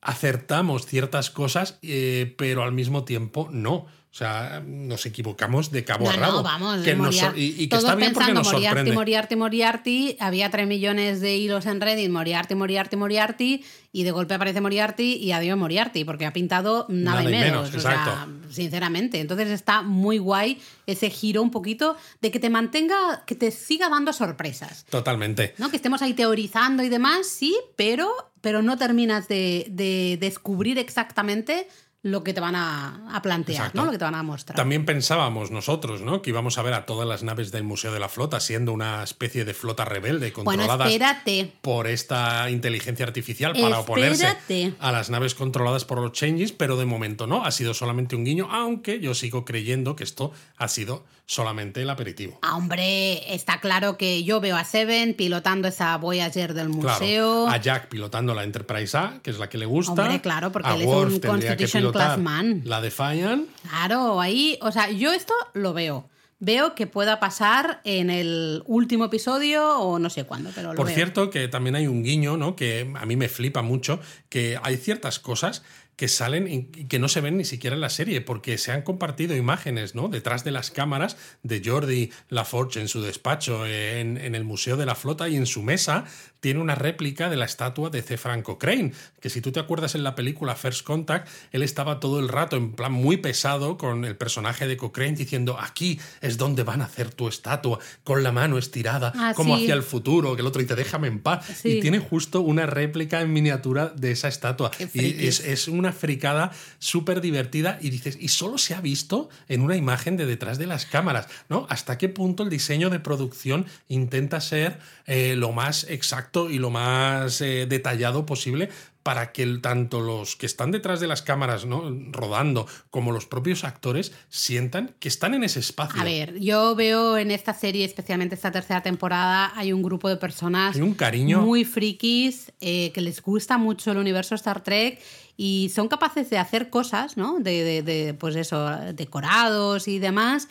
acertamos ciertas cosas, eh, pero al mismo tiempo no. O sea, nos equivocamos de cabo No, a no, rabo. vamos, que nos y, y que todos está bien porque pensando nos Moriarty, sorprende. Moriarty, Moriarty, había 3 millones de hilos en Reddit, Moriarty, Moriarty, Moriarty, y de golpe aparece Moriarty y adiós Moriarty, porque ha pintado nada, Nada y menos, menos, o sea, sinceramente. Entonces está muy guay ese giro un poquito de que te mantenga, que te siga dando sorpresas. Totalmente. ¿no? Que estemos ahí teorizando y demás, sí, pero, pero no terminas de, de descubrir exactamente lo que te van a, a plantear, Exacto. ¿no? Lo que te van a mostrar. También pensábamos nosotros, ¿no? Que íbamos a ver a todas las naves del Museo de la Flota siendo una especie de flota rebelde bueno, espérate. por esta inteligencia artificial para oponerse a las naves controladas por los changes, pero de momento no, ha sido solamente un guiño, aunque yo sigo creyendo que esto ha sido solamente el aperitivo. Ah, hombre, está claro que yo veo a Seven pilotando esa Voyager del museo. Claro, a Jack pilotando la Enterprise A, que es la que le gusta. Hombre, claro, porque a él es Worf un tendría que Constitution Class man. La Defiant. Claro, ahí, o sea, yo esto lo veo. Veo que pueda pasar en el último episodio o no sé cuándo, pero lo Por veo. cierto, que también hay un guiño, ¿no? Que a mí me flipa mucho, que hay ciertas cosas que salen y que no se ven ni siquiera en la serie, porque se han compartido imágenes, ¿no? Detrás de las cámaras de Jordi Laforge en su despacho, en, en el Museo de la Flota y en su mesa tiene una réplica de la estatua de C. Franco Crane, que si tú te acuerdas en la película First Contact, él estaba todo el rato en plan muy pesado con el personaje de Cochrane diciendo aquí es donde van a hacer tu estatua, con la mano estirada, Ah, como sí. hacia el futuro, que el otro dice déjame en paz. Sí. Y tiene justo una réplica en miniatura de esa estatua. Y es una fricada súper divertida y dices, y solo se ha visto en una imagen de detrás de las cámaras, ¿no? ¿Hasta qué punto el diseño de producción intenta ser eh, lo más exacto y lo más eh, detallado posible? Para que tanto los que están detrás de las cámaras, ¿no? rodando, como los propios actores sientan que están en ese espacio. A ver, yo veo en esta serie, especialmente esta tercera temporada, hay un grupo de personas Hay un cariño. muy frikis eh, que les gusta mucho el universo Star Trek y son capaces de hacer cosas, ¿no? De, de- de, pues eso, decorados y demás.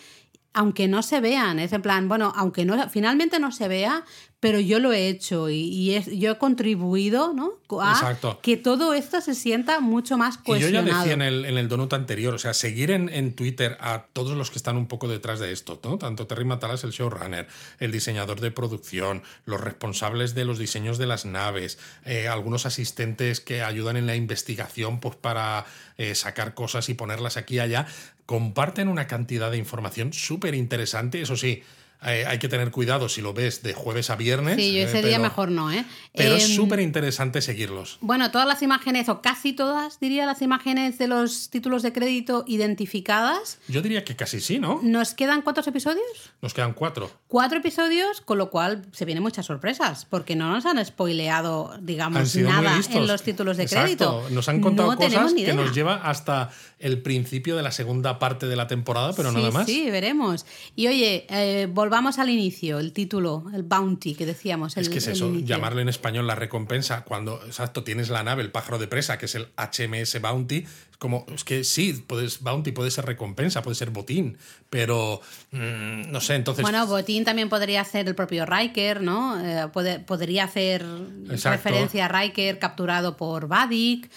Aunque no se vean, es en plan, bueno, aunque no, finalmente no se vea, pero yo lo he hecho y, y es- yo he contribuido, ¿no? A Exacto. que todo esto se sienta mucho más Y yo ya cohesionado. decía en el, en el donut anterior, o sea, seguir en, en Twitter a todos los que están un poco detrás de esto, ¿no? Tanto Terry Matalas, el showrunner, el diseñador de producción, los responsables de los diseños de las naves, eh, algunos asistentes que ayudan en la investigación pues, para eh, sacar cosas y ponerlas aquí y allá, comparten una cantidad de información súper interesante, eso sí. Eh, hay que tener cuidado si lo ves de jueves a viernes. Sí, yo eh, ese día mejor no, ¿eh? Pero es Em, súper interesante seguirlos. Bueno, todas las imágenes, o casi todas, diría, las imágenes de los títulos de crédito identificadas. Yo diría que casi sí, ¿no? ¿Nos quedan cuántos episodios? Nos quedan cuatro. Cuatro episodios, con lo cual se vienen muchas sorpresas, porque no nos han spoileado, digamos, nada en los títulos de Exacto. crédito. Nos han contado no cosas que nos lleva hasta el principio de la segunda parte de la temporada, pero sí, nada más. Sí, veremos. Y oye, eh, volvamos al inicio, el título, el bounty que decíamos. Es que es eso, inicio. llamarle en español la recompensa, cuando, exacto, tienes la nave, el pájaro de presa, que es el HMS Bounty, es como, es que sí, puedes, Bounty puede ser recompensa, puede ser botín, pero mm, no sé, entonces... Bueno, Botín también podría ser el propio Riker, ¿no? Eh, puede- podría hacer Exacto. referencia a Riker capturado por Vadik.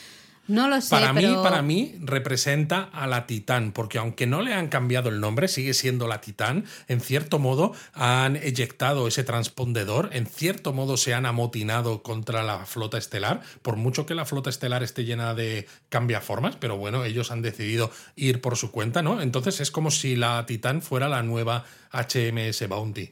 No lo sé, Para pero... mí, para mí representa a la Titán, porque aunque no le han cambiado el nombre, sigue siendo la Titán. En cierto modo han eyectado ese transpondedor, en cierto modo se han amotinado contra la flota estelar, por mucho que la flota estelar esté llena de cambiaformas, pero bueno, ellos han decidido ir por su cuenta, ¿no? Entonces es como si la Titán fuera la nueva HMS Bounty.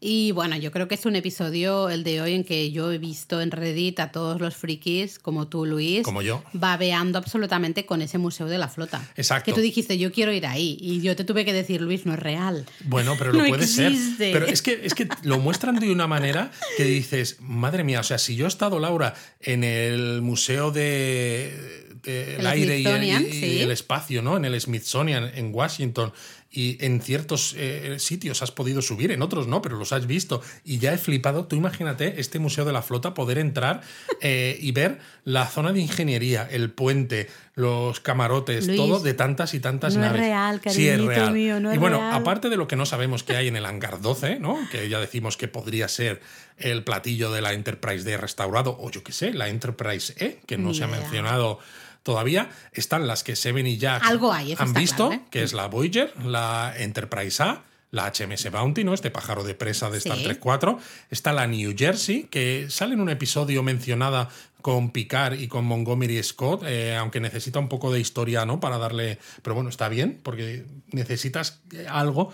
Y bueno, yo creo que es un episodio, el de hoy, en que yo he visto en Reddit a todos los frikis, como tú, Luis, Como yo. babeando absolutamente con ese museo de la flota. Exacto. Que tú dijiste, yo quiero ir ahí. Y yo te tuve que decir, Luis, no es real. Bueno, pero lo No puede ser. Pero es que, es que lo muestran de una manera que dices, madre mía, o sea, si yo he estado, Laura, en el Museo de, El el aire y el, Smithsonian, y sí. el espacio, ¿no? En el Smithsonian, en Washington, y en ciertos eh, sitios has podido subir, en otros no, pero los has visto, y ya he flipado. Tú imagínate este Museo de la Flota, poder entrar eh, y ver la zona de ingeniería, el puente, los camarotes, Luis, todo de tantas y tantas no es naves. real, sí, es real. mío, no y es bueno, real. aparte de lo que no sabemos que hay en el hangar 12, ¿no? Que ya decimos que podría ser el platillo de la Enterprise D restaurado, o yo qué sé, la Enterprise E, que no se ha mencionado todavía. Están las que Seven y Jack Algo hay, han visto, claro, ¿eh? que es la Voyager, la Enterprise A, la HMS Bounty, ¿no? Este pájaro de presa de Star Sí. Trek 4. Está la New Jersey, que sale en un episodio mencionada con Picard y con Montgomery Scott, eh, aunque necesita un poco de historia, ¿no? Para darle. Pero bueno, está bien, porque necesitas eh, algo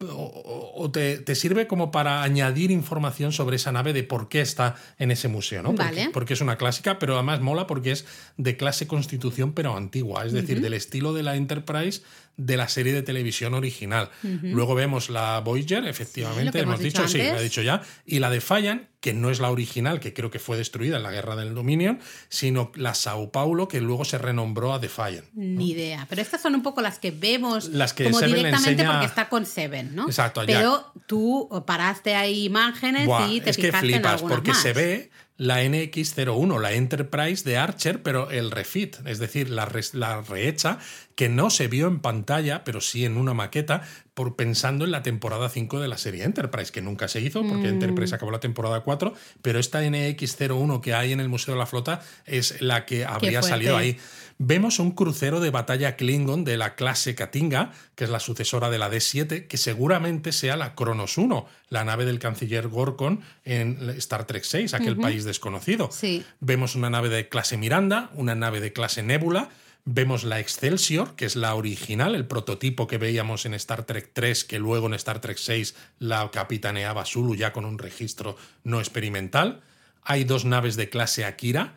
o, o te, te sirve como para añadir información sobre esa nave de por qué está en ese museo, ¿no? Vale. porque es una clásica, pero además mola porque es de clase Constitución, pero antigua, es decir, del estilo de la Enterprise de la serie de televisión original. Luego vemos la Voyager, efectivamente, hemos, hemos dicho, dicho sí, lo he dicho ya, y la Defiant, que no es la original, que creo que fue destruida en la guerra del Dominion, sino la Sao Paulo, que luego se renombró a Defiant. Ni idea. Pero estas son un poco las que vemos Las que como Seven directamente enseña- porque está con Seven, ¿no? Exacto. Pero tú paraste ahí imágenes Buah, y te es que fijaste en flipas, algunas porque más. se ve la NX01, la Enterprise de Archer, pero el refit, es decir, la, rehecha, que no se vio en pantalla, pero sí en una maqueta, por pensando en la temporada 5 de la serie Enterprise, que nunca se hizo porque Mm. Enterprise acabó la temporada 4, pero esta NX01 que hay en el Museo de la Flota es la que habría salido ahí. Vemos un crucero de batalla Klingon de la clase Katinga, que es la sucesora de la D7, que seguramente sea la Kronos 1, la nave del canciller Gorkon en Star Trek 6, aquel país desconocido. Sí. Vemos una nave de clase Miranda, una nave de clase Nebula. Vemos la Excelsior, que es la original, el prototipo que veíamos en Star Trek 3, que luego en Star Trek 6 la capitaneaba Zulu ya con un registro no experimental. Hay dos naves de clase Akira.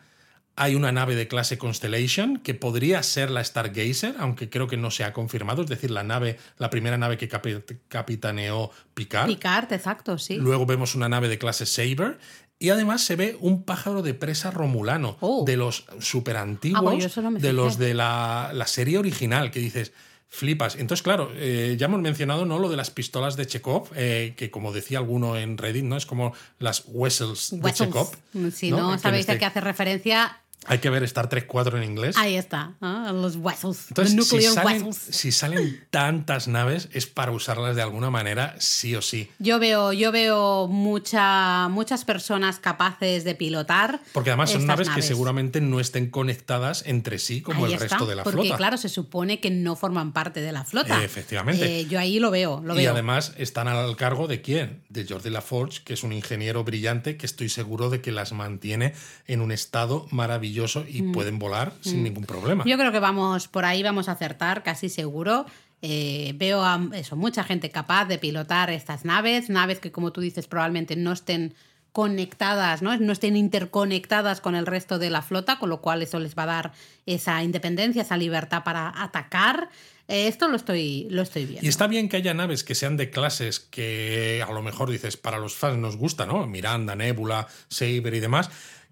Hay una nave de clase Constellation que podría ser la Stargazer, aunque creo que no se ha confirmado, es decir, la nave, la primera nave que capi- capitaneó Picard. Picard, exacto, sí. Luego vemos una nave de clase Saber. Y además se ve un pájaro de presa romulano, Oh. de los super antiguos, Ah, no me de los de la, la serie original, que dices, flipas. Entonces, claro, eh, ya hemos mencionado ¿no? lo de las pistolas de Chekhov, eh, que como decía alguno en Reddit, ¿no? Es como las Wessels, de. Chekhov. Si ¿no? sabéis este- a qué hace referencia, Hay que ver Star Trek 4 en inglés. ahí está, los Wessels. Entonces, the si salen, si salen tantas naves, es para usarlas de alguna manera, sí o sí. Yo veo, yo veo mucha, muchas personas capaces de pilotar. Porque además son naves, que seguramente no estén conectadas entre sí como Ahí el está, resto de la porque flota. claro, se supone que no forman parte de la flota. Eh, efectivamente. Eh, yo ahí lo veo, lo y veo. además están al cargo de quién? De Jordi LaForge, que es un ingeniero brillante que estoy seguro de que las mantiene en un estado maravilloso y pueden volar sin ningún problema. Mm. Yo creo que vamos por ahí vamos a acertar, casi seguro. Eh, veo a eso, mucha gente capaz de pilotar estas naves, naves que como tú dices probablemente no estén conectadas, ¿no? no estén interconectadas con el resto de la flota, con lo cual eso les va a dar esa independencia, esa libertad para atacar. Eh, esto lo estoy, lo estoy viendo. Y está bien que haya naves que sean de clases que a lo mejor dices, para los fans nos gusta, ¿no? Miranda, Nebula, Saber y demás,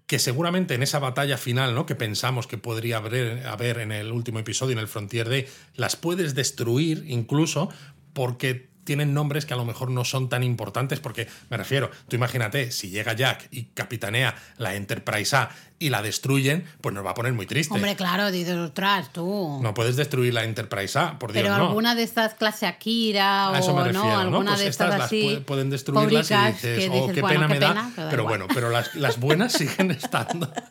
que seguramente en esa batalla final, ¿no? Que pensamos que podría haber, haber en el último episodio, en el Frontier Day, las puedes destruir incluso porque tienen nombres que a lo mejor no son tan importantes, porque me refiero, tú imagínate, si llega Jack y capitanea la Enterprise A y la destruyen, pues nos va a poner muy triste. Hombre, claro, dices, ostras, tú. No puedes destruir la Enterprise A, por Dios, Pero no. alguna de estas clase Akira A eso me o refiero, no, ¿no? alguna Pues de estas, estas las así. pueden destruirlas y dices, oh, qué bueno, pena me da. pena, da pero bueno, pero las, las buenas siguen estando.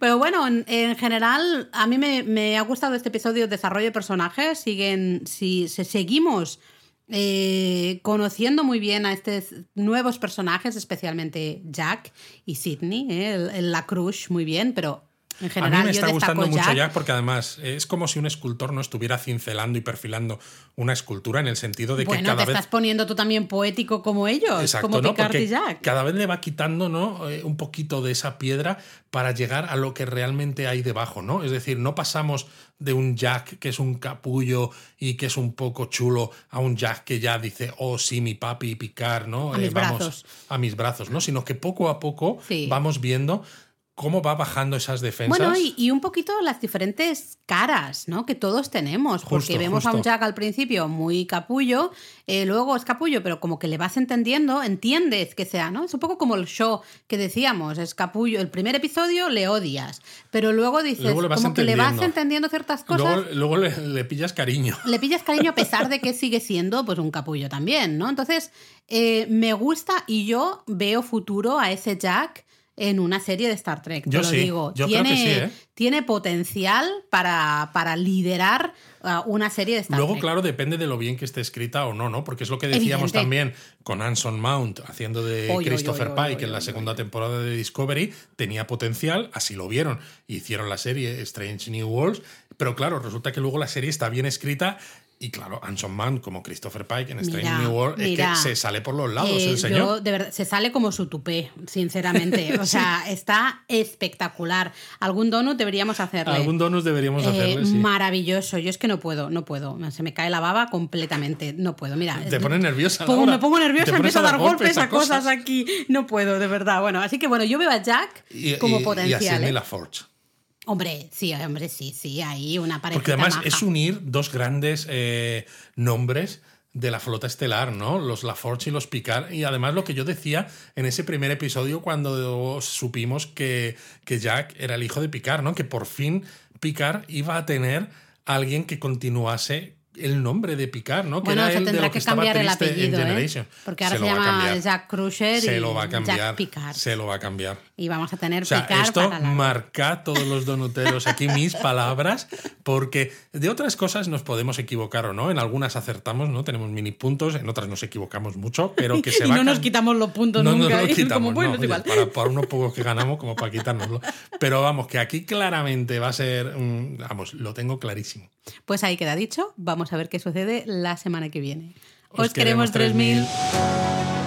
Pero bueno, en, en general, a mí me, me ha gustado este episodio de desarrollo de personajes. Siguen, si, se seguimos eh, conociendo muy bien a estos nuevos personajes, especialmente Jack y Sidney, eh, la crush, muy bien, pero en A mí me está gustando mucho Jack. Jack porque además es como si un escultor no estuviera cincelando y perfilando una escultura en el sentido de que bueno, cada te vez estás poniendo tú también poético como ellos, Exacto, como ¿no? Picard Porque y Jack. cada vez le va quitando ¿no? Eh, un poquito de esa piedra para llegar a lo que realmente hay debajo, ¿no? Es decir, no pasamos de un Jack que es un capullo y que es un poco chulo a un Jack que ya dice, oh sí, mi papi Picard, ¿no? A mis vamos brazos. a mis brazos, ¿no? Sino que poco a poco Sí. vamos viendo cómo va bajando esas defensas. Bueno, y, y un poquito las diferentes caras, ¿no? Que todos tenemos. Porque Justo, vemos a un. Jack al principio muy capullo, eh, luego es capullo, pero como que le vas entendiendo, entiendes que sea, ¿no? Es un poco como el show que decíamos, es capullo. El primer episodio le odias, pero luego dices, Luego como que le vas entendiendo. entendiendo ciertas cosas. Luego, luego le, le pillas cariño. Le pillas cariño a pesar de que sigue siendo pues un capullo también, ¿no? Entonces, eh, me gusta y yo veo futuro a ese Jack en una serie de Star Trek. Te Yo lo sí, digo. yo creo tiene, que sí, ¿eh? tiene potencial para, para liderar uh, una serie de Star Luego, Trek. claro, depende de lo bien que esté escrita o no, ¿no? Porque es lo que decíamos Evidente. también con Anson Mount haciendo de Oy, Christopher oy, oy, Pike en la segunda temporada de Discovery, tenía potencial, así lo vieron. Hicieron la serie Strange New Worlds, pero claro, resulta que luego la serie está bien escrita. Y claro, Anson Mount como Christopher Pike en Strange Mira, New World mira. es que se sale por los lados Eh, el señor. yo, de verdad, se sale como su tupé, sinceramente. O sea, está espectacular. Algún donut deberíamos hacerle. Algún donus deberíamos Eh, hacerle, sí. Maravilloso. Yo es que no puedo, no puedo. Se me cae la baba completamente. No puedo. Mira, Te pones nerviosa. Pongo- me pongo nerviosa, empiezo a dar golpes a cosas cosas. aquí. No puedo, de verdad. Bueno, así que bueno, yo veo a Jack Y, como y- y a potencial. Sidney ¿eh? LaForge. Hombre, sí, hombre, sí, sí, ahí una pareja. Porque además es unir dos grandes eh, nombres de la flota estelar, ¿no? Los LaForge y los Picard. Y además lo que yo decía en ese primer episodio cuando supimos que, que Jack era el hijo de Picard, ¿no? Que por fin Picard iba a tener alguien que continuase el nombre de Picard, ¿no? bueno, era se él de tendrá lo que estaba cambiar el apellido, ¿eh? Generation. Porque ahora Se se, llama. Jack Crusher Se y lo va a cambiar. Jack Picard. Se lo va a cambiar. Y vamos a tener O sea, Picard esto para la... marca todos los donuteros aquí mis palabras, porque de otras cosas nos podemos equivocar o no. En algunas acertamos, ¿no? Tenemos mini puntos, en otras nos equivocamos mucho, pero que se y va no nos quitamos los puntos no nunca. nos lo y es quitamos, como, bueno, no, es oye, igual. para, para unos pocos que ganamos, como para quitárnoslo. Pero vamos, que aquí claramente va a ser, vamos, lo tengo clarísimo. Pues ahí queda dicho. Vamos a ver qué sucede la semana que viene. Os Os, queremos queremos 3000. 3000.